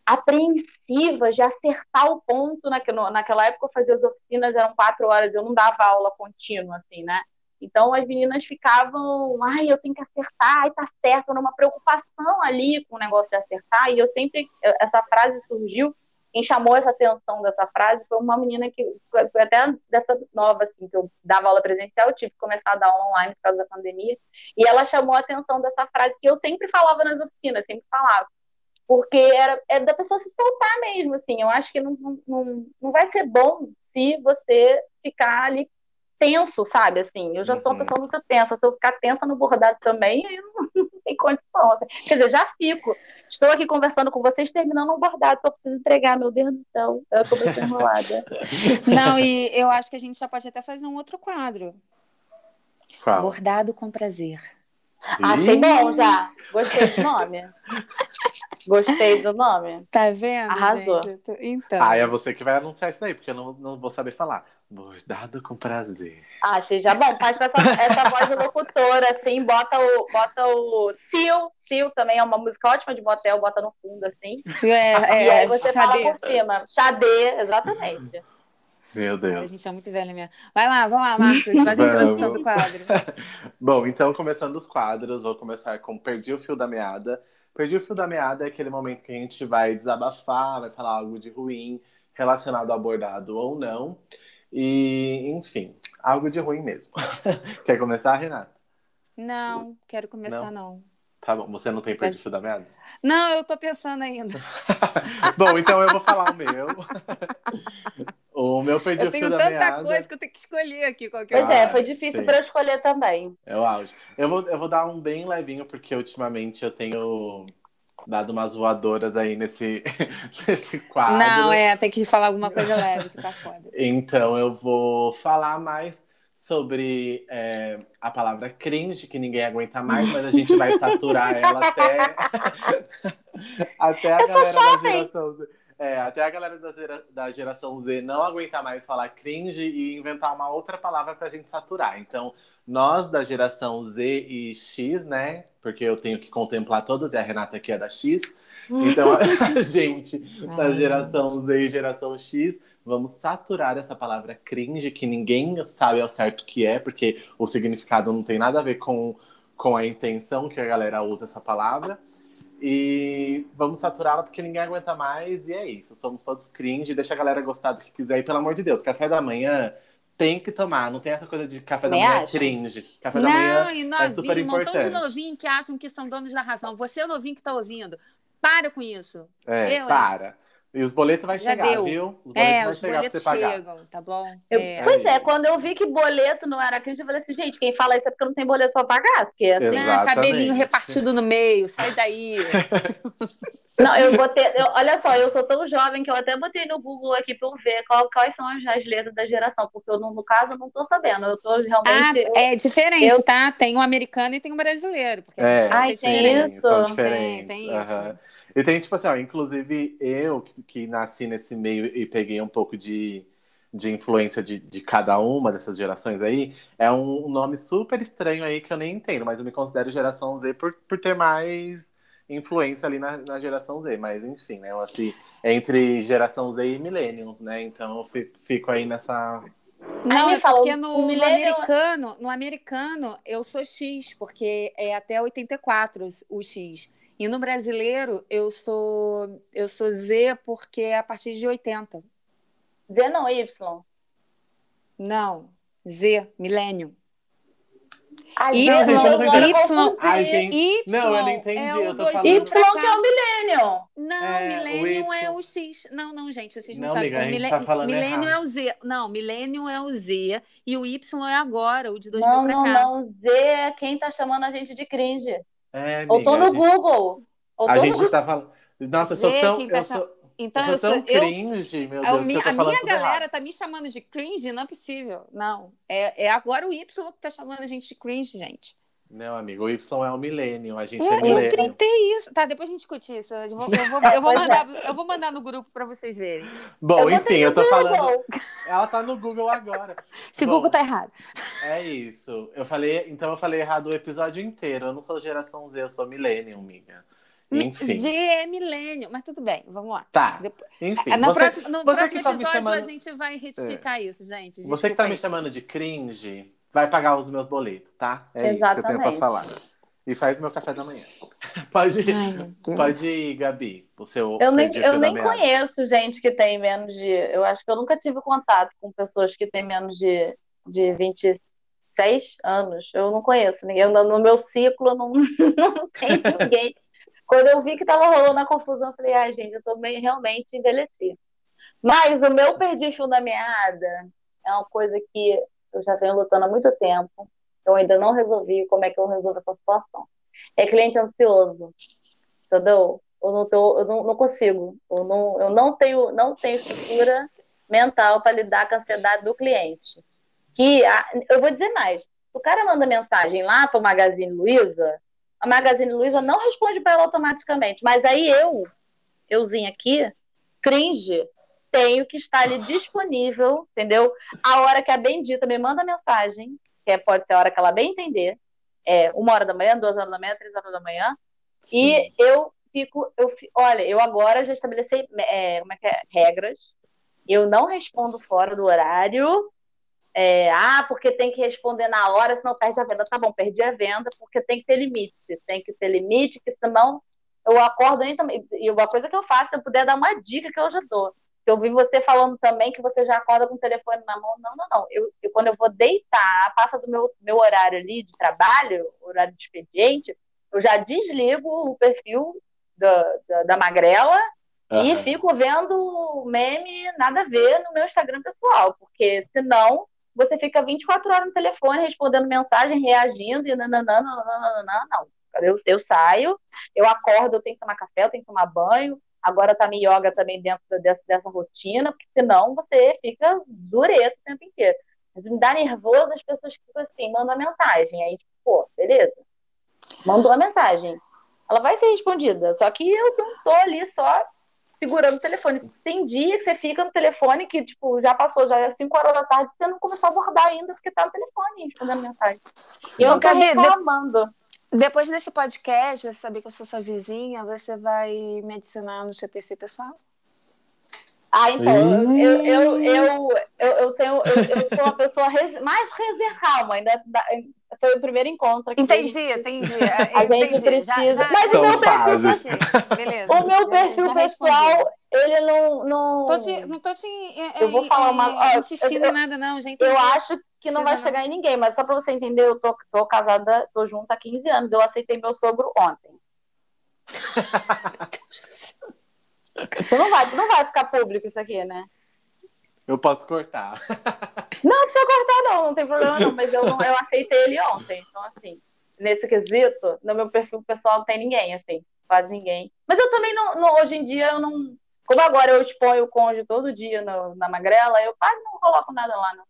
apreensivas de acertar o ponto. Naquela época eu fazia as oficinas, eram quatro horas, eu não dava aula contínua, assim, né? Então as meninas ficavam, ai, eu tenho que acertar, ai, tá certo, numa preocupação ali com o negócio de acertar. E eu sempre, essa frase surgiu, quem chamou essa atenção dessa frase foi uma menina que, foi até dessa nova, assim, que eu dava aula presencial, eu tive que começar a dar aula online por causa da pandemia, e ela chamou a atenção dessa frase que eu sempre falava nas oficinas, sempre falava. Porque era, é da pessoa se soltar mesmo, assim. Eu acho que não, não, não vai ser bom se você ficar ali tenso, sabe? Assim, eu já sou uma uhum. pessoa muito tensa. Se eu ficar tensa no bordado também, aí não, não tem condição. Assim. Quer dizer, já fico. Estou aqui conversando com vocês, terminando um bordado que eu preciso entregar, meu Deus do céu. Eu estou bem enrolada. Não, e eu acho que a gente já pode até fazer um outro quadro. Qual? Bordado com prazer. Achei bom já. Gostei do nome. Gostei do nome. Tá vendo? Arrasou. Gente? Então. Ah, é você que vai anunciar isso daí, porque eu não, não vou saber falar. Bordado com prazer. Ah, achei já bom. Faz com essa, essa voz de locutora, assim, bota o, bota o Sil. Sil também é uma música ótima de motel, bota no fundo, assim. Sil é, é, e aí você Xadê. fala por cima. Xadê, exatamente. Meu Deus. A gente é muito velha mesmo. Vai lá, vamos lá, Marcos, faz a introdução do quadro. Bom, então, começando os quadros, vou começar com Perdi o Fio da Meada. Perdi o Fio da Meada é aquele momento que a gente vai desabafar, vai falar algo de ruim relacionado ao bordado ou não. E, enfim, algo de ruim mesmo. Quer começar, Renata? Não, quero começar, não. não. Tá bom, você não tem perfil da merda? Não, eu tô pensando ainda. bom, então eu vou falar o meu. o meu perdi eu o fio tenho da tanta meada. coisa que eu tenho que escolher aqui qual que Pois eu... é, foi difícil para eu escolher também. É o auge. Eu vou, eu vou dar um bem levinho, porque ultimamente eu tenho dado umas voadoras aí nesse, nesse quadro. Não, é, tem que falar alguma coisa leve que tá foda. Então eu vou falar mais sobre é, a palavra cringe, que ninguém aguenta mais, mas a gente vai saturar ela até, até a Eu galera da geração Z. É, até a galera da, zera- da geração Z não aguentar mais falar cringe e inventar uma outra palavra pra gente saturar. Então, nós da geração Z e X, né? Porque eu tenho que contemplar todas, e a Renata aqui é da X. Então, a gente da geração Z e geração X, vamos saturar essa palavra cringe, que ninguém sabe ao certo o que é, porque o significado não tem nada a ver com, com a intenção que a galera usa essa palavra. E vamos saturá-la porque ninguém aguenta mais, e é isso. Somos todos cringe, deixa a galera gostar do que quiser. E pelo amor de Deus, café da manhã tem que tomar, não tem essa coisa de café da Nem manhã é acho. cringe. Café da Não, manhã e é super novinho, um montão de importante. novinho que acham que são donos da razão. Você é o novinho que tá ouvindo. Para com isso. É, Eu, hein? para. E os boletos vai Já chegar, deu. viu? Os boletos É, vai os chegar boletos pra você pagar. chegam, tá bom? Eu- É. Pois é, quando eu vi que boleto não era cringe, eu falei assim, gente, quem fala isso é porque não tem boleto pra pagar. Porque assim. Ah, cabelinho repartido no meio, sai daí. Não, eu botei. eu- olha só, eu sou tão jovem que eu até botei no Google aqui pra eu ver qual- quais são as, as letras da geração, porque eu, no caso, eu não tô sabendo. Eu tô Ah, realmente. eu- é diferente, eu- tá? Tem um americano e tem um brasileiro. Porque a É, gente vai Ai, tem isso? São Tem, diferentes. tem aham. isso. E tem, tipo assim, ó, inclusive eu, que, que nasci nesse meio e peguei um pouco de, de influência de, de cada uma dessas gerações aí, é um nome super estranho aí que eu nem entendo, mas eu me considero geração Z por, por ter mais influência ali na, na geração Z. Mas enfim, né? Eu, assim, entre geração Z e millennials, né? Então eu fico, fico aí nessa. Não, me é porque no, no americano, no americano eu sou X, porque é até 84 o X. E no brasileiro eu sou eu sou Z porque é a partir de 80. Z não, Y. Não, Z, milênio. A Y, não tô Y, gente. Y Não, eu não entendi, é o eu tô 2000 falando- Y que é o Millennium. Não, É, milênio é o X. Não, não, gente, vocês não, Não, sabem. amiga, a gente tá falando milênio errado. é o Z. Não, milênio é o Z e o Y é agora, o de 2000 Não, pra não, cá. não. Z é quem tá chamando a gente de cringe. É, Eu tô amiga, no a gente, Google. A tô no gente tá falando. Nossa, eu sou Z, tão. quem tá Eu sou, Então eu eu sou tão eu cringe, meu A, Deus, mi- que eu tô a minha tudo galera errado. tá me chamando de cringe, não é possível. Não. É, é agora o Y que tá chamando a gente de cringe, gente. Não, amigo, o Y é o milênio, a gente É, é eu milênio. tentei isso. Tá, depois a gente discute isso. Eu vou, eu vou, eu vou é. mandar, eu vou mandar no grupo pra vocês verem. Bom, Eu enfim, eu tô Google. falando. Ela tá no Google agora. Se o Bom. Google tá errado. É isso. Eu falei, então eu falei errado o episódio inteiro. Eu não sou geração Z, eu sou millennium, amiga. Enfim. Z é milênio, mas tudo bem, vamos lá. Tá. Depois- Enfim, no você, próximo, no você próximo tá me episódio chamando- É. a gente vai retificar isso, gente. você que Desculpa tá me aí. chamando de cringe, vai pagar os meus boletos, tá? É isso que eu tenho pra Exatamente. falar. E faz meu café da manhã. Pode ir, Ai, pode ir Gabi. O seu Eu nem, eu nem conheço gente que tem menos de. Eu acho que eu nunca tive contato com pessoas que têm menos de, de 26 anos. Eu não conheço ninguém. Eu, no meu ciclo não, não tem ninguém. Quando eu vi que tava rolando a confusão, eu falei, ai, gente, eu tô meio realmente envelheci. Mas o meu perdi fio da meada é uma coisa que eu já venho lutando há muito tempo. Eu ainda não resolvi como é que eu resolvo essa situação. É cliente ansioso, entendeu? Eu não, tô, eu não, não consigo. Eu não, eu não tenho, não tenho estrutura mental para lidar com a ansiedade do cliente. Que a- eu vou dizer mais. O cara manda mensagem lá para o Magazine Luiza, a Magazine Luiza não responde para ela automaticamente. Mas aí eu, euzinho aqui, cringe, tenho que estar ali disponível, entendeu? A hora que a bendita me manda mensagem, que é- pode ser a hora que ela bem entender, é uma hora da manhã, duas horas da manhã, três horas da manhã, Sim. e eu fico, eu fi- olha, eu agora já estabeleci é, como é que é? regras. Eu não respondo fora do horário. É, ah, porque tem que responder na hora, senão perde a venda. Tá bom, perdi a venda, porque tem que ter limite. Tem que ter limite, que senão eu acordo também. E uma coisa que eu faço, se eu puder dar uma dica que eu já dou. Eu vi você falando também que você já acorda com o telefone na mão. Não, não, não. Eu, eu- quando eu vou deitar, passa do meu, meu horário ali de trabalho, horário de expediente, eu já desligo o perfil da, da, da magrela Uhum. E fico vendo meme nada a ver no meu Instagram pessoal, porque senão você fica 24 horas no telefone respondendo mensagem, reagindo e nananã, nananã, não. Eu, eu saio, eu acordo, eu tenho que tomar café, eu tenho que tomar banho. Agora tá minha yoga também dentro dessa, dessa rotina, porque senão você fica zureto o tempo inteiro. Mas me dá nervoso as pessoas que ficam assim, mandam mensagem. Aí, tipo, pô, beleza. Mandou a mensagem. Ela vai ser respondida. Só que eu não tô ali só segurando o telefone. Tem dia que você fica no telefone que, tipo, já passou, já é 5 horas da tarde, você não começou a abordar ainda porque tá no telefone respondendo mensagem. E eu não tô reclamando. Depois desse podcast, você saber que eu sou sua vizinha, você vai me adicionar no seu perfil pessoal? Ah, então, eu, eu, eu, eu, eu tenho, eu, eu sou uma pessoa res, mais reservada, ainda foi o primeiro encontro aqui. Entendi, entendi. A gente entendi. precisa. Já, já... Mas São o meu fases. perfil, Beleza, o meu perfil pessoal, ele não. Não tô te, não tô te é, eu vou falar uma, é, insistindo em nada, não, gente. Eu acho que não vai não. chegar em ninguém, mas só para você entender, eu tô, tô casada, tô junto há 15 anos. Eu aceitei meu sogro ontem. Isso não vai, não vai ficar público isso aqui, né? Eu posso cortar. Não, não precisa cortar, não, não tem problema não, mas eu, eu aceitei ele ontem. Então, assim, nesse quesito, no meu perfil pessoal não tem ninguém, assim, quase ninguém. Mas eu também não, não hoje em dia, eu não. Como agora eu exponho o cônjuge todo dia no, na magrela, eu quase não coloco nada lá, não.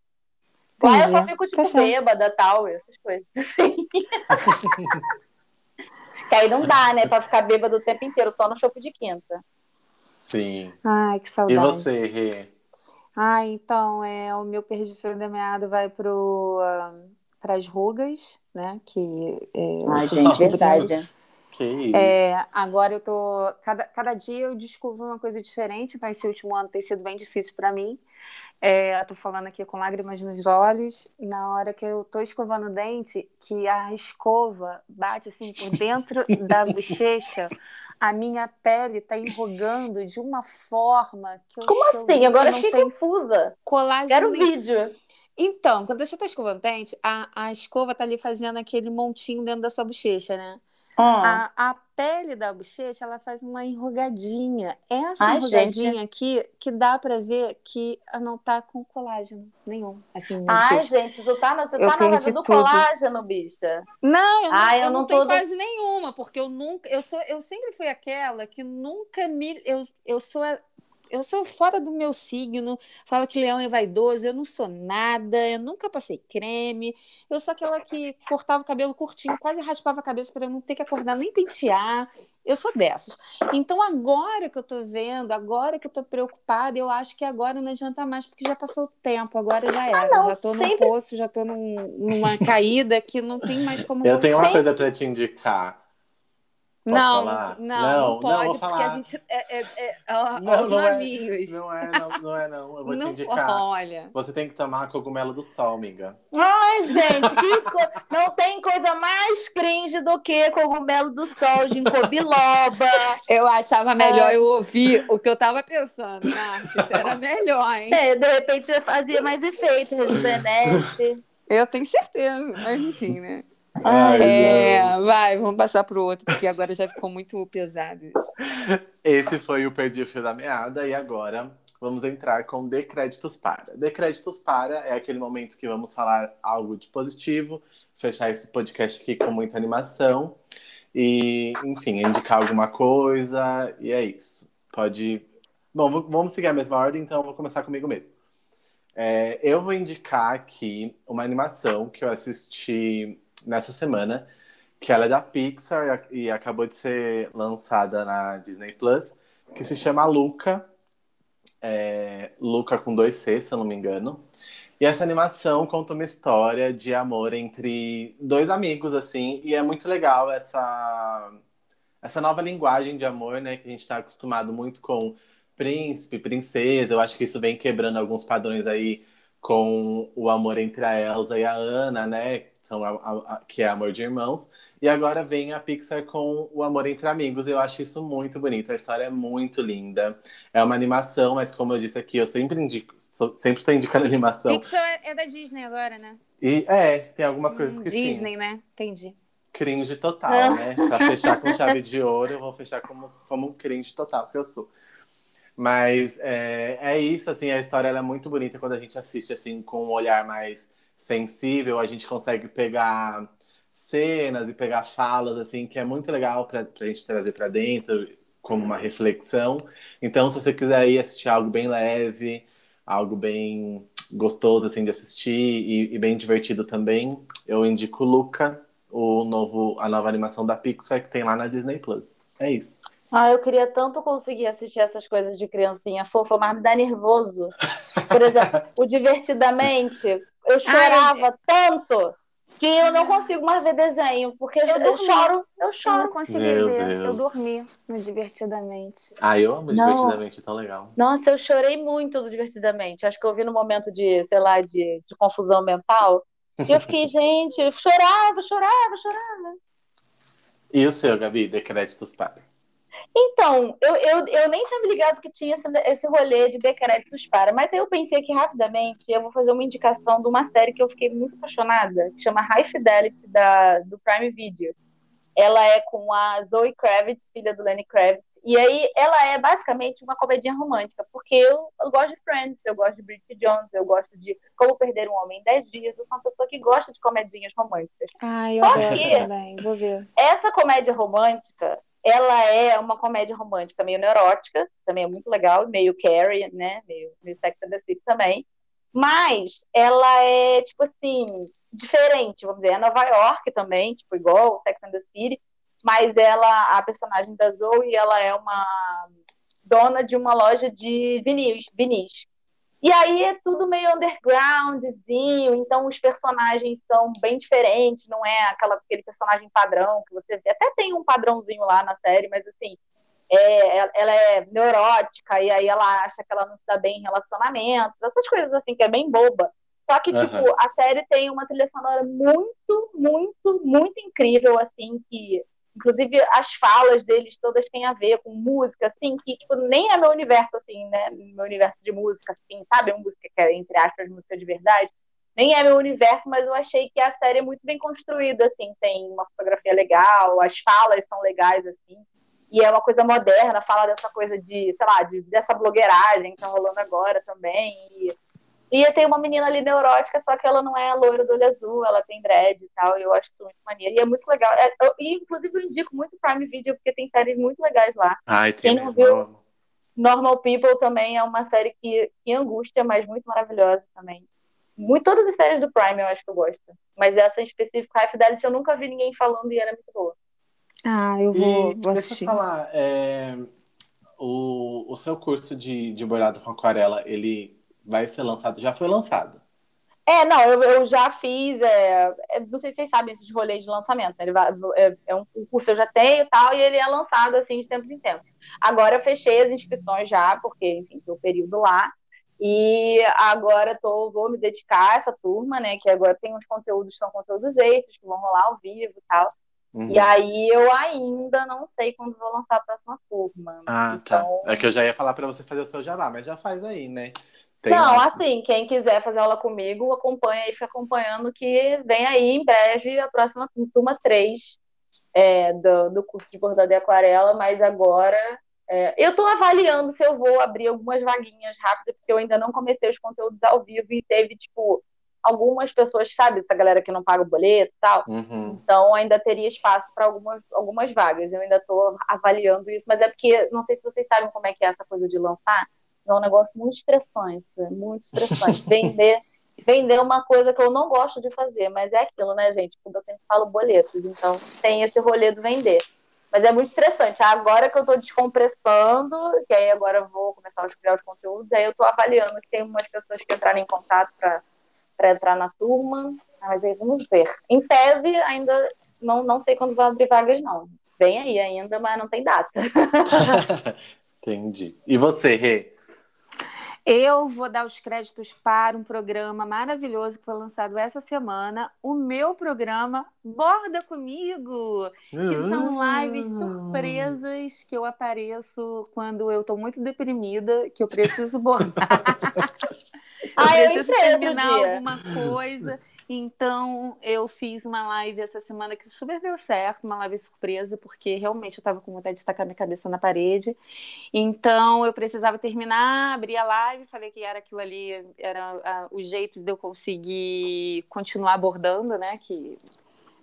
Lá eu só fico, tipo, tá bêbada tal, essas coisas assim. que aí não dá, né, pra ficar bêbado o tempo inteiro, só no chope de quinta. Sim. Ai, que saudade. E você, Rê? Ah, então, é, o meu perdifio da meada vai para uh, as rugas, né? Que, é, Ai, gente, verdade. Que isso. É, agora eu tô. Cada, cada dia eu descubro uma coisa diferente, então esse último ano tem sido bem difícil para mim. É, eu tô falando aqui com lágrimas nos olhos. Na hora que eu tô escovando o dente, que a escova bate assim por dentro da bochecha a minha pele está enrugando de uma forma que eu Como assim? Agora fiquei confusa. Colágeno. Quero um vídeo. Então, quando você está escovando dente, a, a escova está ali fazendo aquele montinho dentro da sua bochecha, né? Ah. A, a, pele da bochecha, ela faz uma enrugadinha. Essa Ai, enrugadinha gente. aqui, que dá para ver que não tá com colágeno nenhum. Assim, Ai, bochecha. gente, tu tá, no, tu tá na casa do tudo. colágeno, bicha. Não, eu não, Ai, eu, eu não, não tenho fase nenhuma, porque eu nunca, eu sou, eu sempre fui aquela que nunca me, eu, eu sou eu sou fora do meu signo, fala que leão é vaidoso, eu não sou nada, eu nunca passei creme, eu sou aquela que cortava o cabelo curtinho, quase raspava a cabeça para eu não ter que acordar nem pentear. Eu sou dessas. Então agora que eu tô vendo, agora que eu tô preocupada, eu acho que agora não adianta mais, porque já passou o tempo, agora já era. Ah, não, já tô sempre... num poço, já tô num, numa caída que não tem mais como Eu tenho uma coisa para te indicar não, não, não, não, pode, não, porque a gente é, é, é, é não, os não é, navios. É, não é, não, não é, não. Eu vou não, te indicar. Olha. Você tem que tomar cogumelo do sol, amiga. Ai, gente, co... não tem coisa mais cringe do que cogumelo do sol de biloba. Eu achava melhor eu ouvir o que eu tava pensando, Marcos. Era melhor, hein? É, de repente já fazia mais efeito, rejuvenesce. Eu tenho certeza, mas enfim, né? Ai, é, vai, vamos passar para o outro, porque agora já ficou muito pesado isso. Esse foi o Perdi o Fio da Meada, e agora vamos entrar com Decréditos para. Decréditos para é aquele momento que vamos falar algo de positivo, fechar esse podcast aqui com muita animação, e, enfim, indicar alguma coisa, e é isso. Pode. Bom, vamos seguir a mesma ordem, então eu vou começar comigo mesmo. É, eu vou indicar aqui uma animação que eu assisti nessa semana, que ela é da Pixar e acabou de ser lançada na Disney Plus, que se chama Luca. É, Luca com dois C, se eu não me engano. E essa animação conta uma história de amor entre dois amigos, assim, e é muito legal essa, essa nova linguagem de amor, né, que a gente está acostumado muito com príncipe, princesa. Eu acho que isso vem quebrando alguns padrões aí com o amor entre a Elsa e a Anna, né? São a, a, a, que é Amor de Irmãos. E agora vem a Pixar com o Amor entre Amigos. Eu acho isso muito bonito. A história é muito linda. É uma animação, mas como eu disse aqui, eu sempre indico, sou, sempre estou indicando animação. Pixar é da Disney agora, né? E é, tem algumas coisas que Disney, sim. Disney, né? Entendi. Cringe total, é. né? Pra fechar com chave de ouro, eu vou fechar como, como um cringe total que eu sou. Mas é, é isso, assim, a história é muito bonita quando a gente assiste assim com um olhar mais sensível, a gente consegue pegar cenas e pegar falas assim que é muito legal para a gente trazer para dentro como uma reflexão. Então, se você quiser ir assistir algo bem leve, algo bem gostoso assim de assistir e, e bem divertido também, eu indico Luca, o novo a nova animação da Pixar que tem lá na Disney Plus. É isso. Ah, eu queria tanto conseguir assistir essas coisas de criancinha fofa, mas me dá nervoso. Por exemplo, o Divertidamente, eu chorava Ai, tanto que eu não consigo mais ver desenho, porque eu, eu choro, eu choro. Eu não consegui Meu ver, Deus. eu dormi no Divertidamente. Ah, eu amo não. Divertidamente, é tão legal. Nossa, eu chorei muito do Divertidamente. Acho que eu vi no momento de, sei lá, de, de confusão mental. E eu fiquei, gente, eu chorava, chorava, chorava. E o seu, Gabi, decréditos para? Então, eu, eu, eu nem tinha me ligado que tinha esse, esse rolê de decréditos para, mas aí eu pensei que rapidamente eu vou fazer uma indicação de uma série que eu fiquei muito apaixonada, que chama High Fidelity, da, do Prime Video. Ela é com a Zoe Kravitz, filha do Lenny Kravitz, e aí ela é basicamente uma comedinha romântica, porque eu, eu gosto de Friends, eu gosto de Bridget Jones, eu gosto de Como Perder um Homem em 10 Dias, eu sou uma pessoa que gosta de comedinhas românticas. Ah, eu Só também, vou ver. Essa comédia romântica, ela é uma comédia romântica meio neurótica, também é muito legal, meio Carrie, né? Meio, meio Sex and the City também. Mas ela é, tipo assim, diferente, vamos dizer. É Nova York também, tipo, igual Sex and the City. Mas ela, a personagem da Zoe, ela é uma dona de uma loja de vinis, vinis e aí é tudo meio undergroundzinho, então os personagens são bem diferentes, não é aquela, aquele personagem padrão que você vê. Até tem um padrãozinho lá na série, mas assim, é, ela é neurótica, e aí ela acha que ela não se dá bem em relacionamentos, essas coisas assim, que é bem boba. Só que, uhum. tipo, a série tem uma trilha sonora muito, muito, muito incrível, assim, que Inclusive, as falas deles todas têm a ver com música, assim, que tipo, nem é meu universo, assim, né? Meu universo de música, assim, sabe? Uma música que é, entre aspas, música de verdade. Nem é meu universo, mas eu achei que a série é muito bem construída, assim. Tem uma fotografia legal, as falas são legais, assim. E é uma coisa moderna, fala dessa coisa de, sei lá, de, dessa blogueiragem que tá rolando agora também. E e tem uma menina ali neurótica, só que ela não é loira do olho azul, ela tem dread e tal, e eu acho isso muito maneiro. E é muito legal. É, eu, e, inclusive, eu indico muito Prime Video, porque tem séries muito legais lá. Ai, Quem não viu, Normal People também é uma série que, que angústia, mas muito maravilhosa também. Muito, todas as séries do Prime eu acho que eu gosto. Mas essa em específico, High Fidelity, eu nunca vi ninguém falando e era muito boa. Ah, eu vou, e, vou assistir. Deixa eu falar, é, o, o seu curso de, de bordado com aquarela, ele vai ser lançado, já foi lançado. É, não, eu, eu já fiz, é, é não sei se vocês sabem esses rolês de lançamento, né? vai, é, é um, um curso eu já tenho e tal, e ele é lançado assim de tempos em tempos. Agora eu fechei as inscrições já, porque, enfim, tem o período lá, e agora tô, vou me dedicar a essa turma, né? Que agora tem uns conteúdos, são conteúdos extras que vão rolar ao vivo e tal. Uhum. E aí eu ainda não sei quando vou lançar a próxima turma. Ah, então... tá. É que eu já ia falar para você fazer o seu jabá, mas já faz aí, né? Tem não, assim, quem quiser fazer aula comigo, acompanha e fica acompanhando que vem aí em breve a próxima turma 3 é, do, do curso de bordado e aquarela, mas agora é, eu estou avaliando se eu vou abrir algumas vaguinhas rápidas, porque eu ainda não comecei os conteúdos ao vivo e teve, tipo, algumas pessoas, sabe, essa galera que não paga o boleto e tal. Uhum. Então ainda teria espaço para algumas, algumas vagas. Eu ainda estou avaliando isso, mas é porque não sei se vocês sabem como é que é essa coisa de lançar. É um negócio muito estressante, muito estressante. Vender, vender uma coisa que eu não gosto de fazer, mas é aquilo, né, gente? Como eu sempre falo boletos, então tem esse rolê do vender. Mas é muito estressante. Agora que eu estou descompressando, que aí agora eu vou começar a criar os conteúdos, aí eu estou avaliando que tem umas pessoas que entraram em contato para entrar na turma, mas aí vamos ver. Em tese, ainda não, não sei quando vai abrir vagas, não. Vem aí ainda, mas não tem data. Entendi. E você, Rê? Eu vou dar os créditos para um programa maravilhoso que foi lançado essa semana, o meu programa Borda Comigo, que são lives surpresas que eu apareço quando eu estou muito deprimida, que eu preciso bordar. eu ah, preciso eu terminar alguma coisa. Então, eu fiz uma live essa semana que super deu certo, uma live surpresa, porque realmente eu estava com vontade de tacar minha cabeça na parede. Então, eu precisava terminar, abri a live, falei que era aquilo ali, era a, o jeito de eu conseguir continuar abordando, né? Que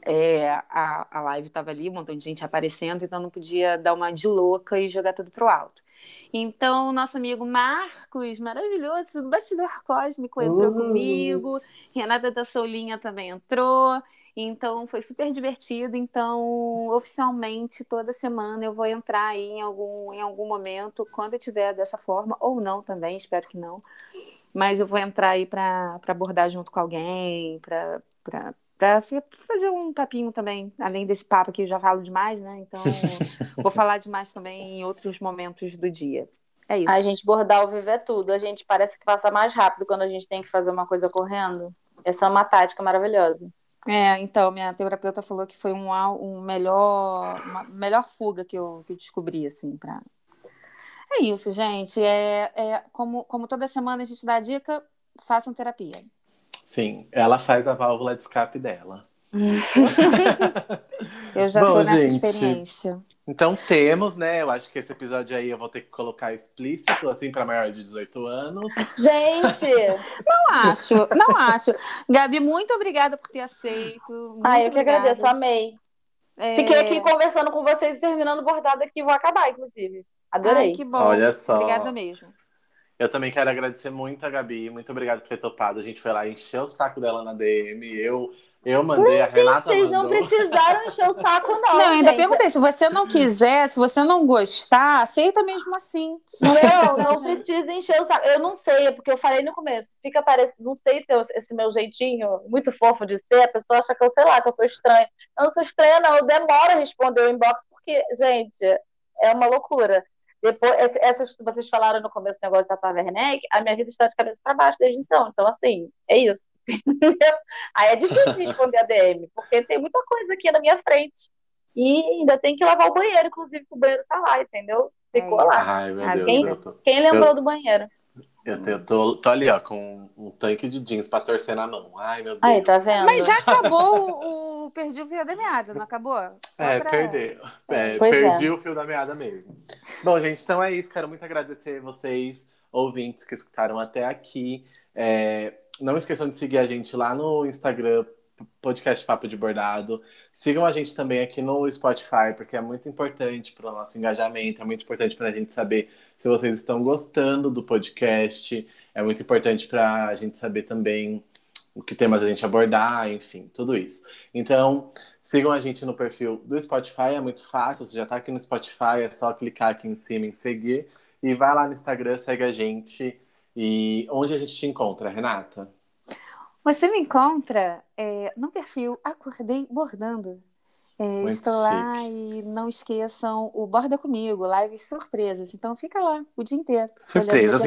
é, a, a live estava ali, um montão de gente aparecendo, então não podia dar uma de louca e jogar tudo pro alto. Então, nosso amigo Marcos, maravilhoso, do Bastidor Cósmico, entrou uh. comigo. Renata da Solinha também entrou. Então, foi super divertido. Então, oficialmente, toda semana eu vou entrar aí em algum, em algum momento, quando eu tiver dessa forma, ou não também, espero que não. Mas eu vou entrar aí para abordar junto com alguém, para para fazer um papinho também, além desse papo que eu já falo demais, né? Então, vou falar demais também em outros momentos do dia. É isso. A gente bordar ao vivo é tudo. A gente parece que passa mais rápido quando a gente tem que fazer uma coisa correndo. Essa é uma tática maravilhosa. É, então, minha terapeuta falou que foi um, um melhor, uma melhor fuga que eu, que eu descobri, assim, pra... É isso, gente. É, é, como, como toda semana a gente dá a dica, façam terapia. Sim, ela faz a válvula de escape dela. eu já Bom, tô nessa gente, experiência. Então temos, né? Eu acho que esse episódio aí eu vou ter que colocar explícito, assim, para maior de 18 anos. Gente! não acho, não acho. Gabi, muito obrigada por ter aceito. Ah, eu que agradeço, amei. É... Fiquei aqui conversando com vocês, terminando o bordado aqui, vou acabar, inclusive. Adorei. Ai, que bom. Olha só. Obrigada mesmo. Eu também quero agradecer muito a Gabi, muito obrigado por ter topado. A gente foi lá encher o saco dela na DM. Eu, eu mandei, não, a Renata vocês mandou. não precisaram encher o saco, não. Não, ainda perguntei, se você não quiser, se você não gostar, aceita mesmo assim. Não, não precisa encher o saco. Eu não sei, é porque eu falei no começo. Fica parecendo, não sei se eu, esse meu jeitinho muito fofo de ser, a pessoa acha que eu, sei lá, que eu sou estranha. Eu não sou estranha, não. Eu demoro a responder o inbox, porque, gente, é uma loucura. Depois, essas que vocês falaram no começo do negócio da Pava Werneck, a minha vida está de cabeça para baixo desde então. Então, assim, é isso. Aí é difícil responder a DM, porque tem muita coisa aqui na minha frente. E ainda tem que lavar o banheiro, inclusive, que o banheiro tá lá, entendeu? Ficou é lá. Ai, meu Deus, quem, tô... quem lembrou eu... do banheiro? Eu, te, eu tô, tô, ali, ó, com um tanque de jeans pra torcer na mão. Ai, meu Deus. Aí, tá vendo? Mas já acabou o, o Perdi o Fio da Meada, não acabou? Só é, pra... perdeu. É, perdi é. o fio da meada mesmo. Bom, gente, então é isso. Quero muito agradecer vocês, ouvintes que escutaram até aqui. É, não esqueçam de seguir a gente lá no Instagram, podcast Papo de Bordado. Sigam a gente também aqui no Spotify, porque é muito importante para o nosso engajamento, é muito importante para a gente saber se vocês estão gostando do podcast, é muito importante para a gente saber também o que temas a gente abordar, enfim, tudo isso. Então, sigam a gente no perfil do Spotify, é muito fácil, você já está aqui no Spotify, é só clicar aqui em cima em seguir, e vai lá no Instagram, segue a gente. E onde a gente te encontra, Renata? Você me encontra é, no perfil Acordei Bordando. É, estou chique. lá e não esqueçam o Borda Comigo, lives surpresas. Então fica lá o dia inteiro. Surpresa.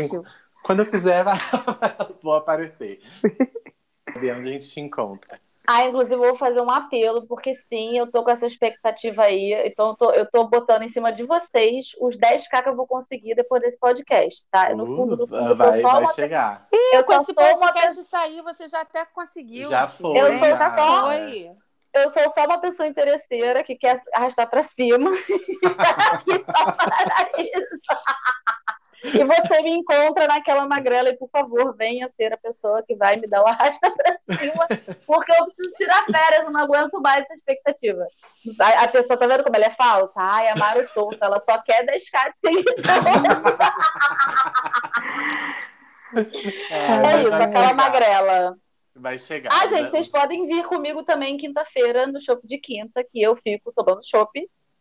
Quando eu quiser, vou aparecer. De onde a gente te encontra. Ah, inclusive, eu vou fazer um apelo, porque sim, eu tô com essa expectativa aí. Então, eu tô, eu tô botando em cima de vocês os 10k que eu vou conseguir depois desse podcast, tá? No fundo, no fundo, uh, vai, vai uma... chegar. Ih, eu com esse podcast uma... sair, você já até conseguiu. Já foi. Eu tô já só... foi. Eu sou só uma pessoa interesseira que quer arrastar para cima. Está aqui só para isso. E você me encontra naquela magrela e, por favor, venha ser a pessoa que vai me dar o arrasta pra cima, porque eu preciso tirar férias, eu não aguento mais essa expectativa. A, a pessoa tá vendo como ela é falsa? Ai, a Maru tonta, ela só quer 10k É, é isso, aquela chegar. magrela. Vai chegar. Ah, gente, né? vocês podem vir comigo também quinta-feira no show de quinta, que eu fico tomando chopp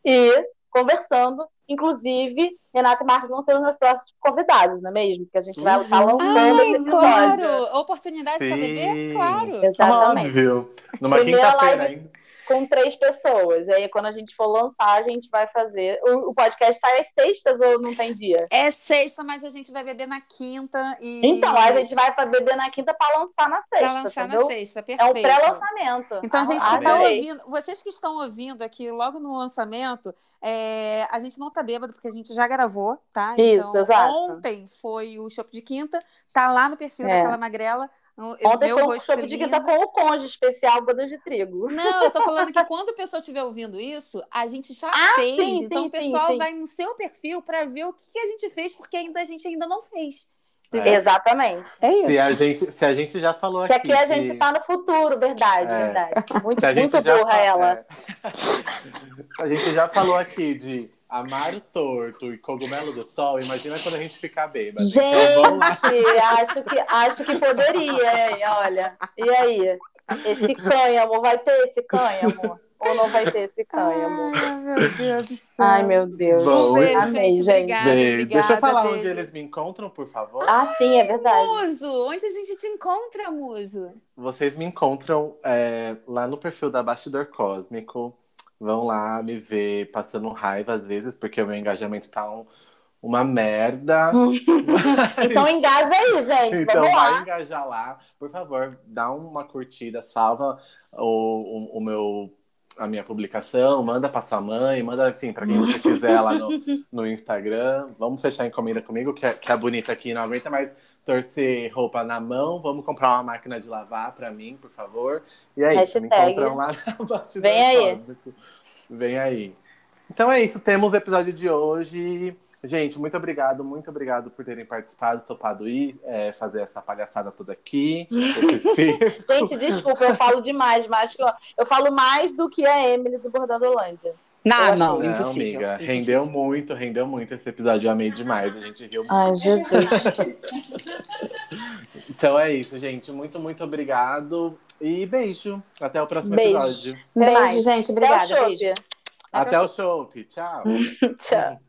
e conversando. Inclusive, Renata e Marcos vão ser os meus próximos convidados, não é mesmo? Que a gente vai estar uhum. lançando Ai, claro! Oportunidade para beber? Claro! Exatamente. Óbvio. Numa quinta-feira, hein? Com três pessoas. E aí, quando a gente for lançar, a gente vai fazer. O, o, podcast sai às sextas ou não tem dia? É sexta, mas a gente vai beber na quinta. E... Então, a gente vai beber na quinta para lançar na sexta. Para lançar entendeu? na sexta, perfeito. É um pré-lançamento. Então, a gente que está ouvindo, vocês que estão ouvindo aqui logo no lançamento, é, a gente não tá bêbado, porque a gente já gravou, tá? Isso, então, exato. Ontem foi o show de quinta, tá lá no perfil é. daquela magrela Ontem foi um chope de guitarra com o conge especial bodas de trigo. Não, eu tô falando que quando o pessoal estiver ouvindo isso, a gente já ah, fez. Sim, então sim, o pessoal sim, vai no seu perfil para ver o que, que, a gente fez, porque ainda a gente ainda não fez. É. Exatamente. É isso. Se a, gente, se a gente já falou aqui. Que aqui a gente tá no futuro, verdade, é. verdade. Muito, muito burra ela. É. a gente já falou aqui de Amaro torto e cogumelo do sol, imagina quando a gente ficar bêbado. Gente, então, acho, que, acho que poderia, hein? olha. E aí? Esse cânhamo, vai ter esse cânhamo? Ou não vai ter esse cânhamo? Ai, meu Deus do céu. Ai, meu Deus. Bom, um beijo, Amei, gente. Obrigada, obrigada, Deixa eu falar beijo. onde eles me encontram, por favor. Ah, sim, é verdade. Muso, onde a gente te encontra, Muso? Vocês me encontram é, lá no perfil da Bastidor Cósmico vão lá me ver passando raiva às vezes, porque o meu engajamento tá um, uma merda. então engaja aí, gente. Então Vamos vai lá. engajar lá. Por favor, dá uma curtida, salva o, o, o meu a minha publicação, manda para sua mãe, manda, enfim, para quem você quiser lá no, no Instagram. Vamos fechar encomenda comigo, que, é, que a bonita aqui não aguenta mais torcer roupa na mão. Vamos comprar uma máquina de lavar para mim, por favor. E aí, é me encontram lá na Bastidor Vem aí. Vem aí. Então é isso, temos o episódio de hoje. Gente, muito obrigado, muito obrigado por terem participado, topado ir é, fazer essa palhaçada toda aqui. Gente, desculpa, eu falo demais, mas eu, eu falo mais do que a Emily do Holândia. Não, não, não, impossível. Amiga, impossível. rendeu muito, rendeu muito esse episódio. Eu amei demais, a gente riu muito. Ai, Jesus. então é isso, gente. Muito, muito obrigado. E beijo. Até o próximo beijo. episódio. Beijo, gente. Obrigada. Até beijo. Até, Até o show. Tchau. Tchau.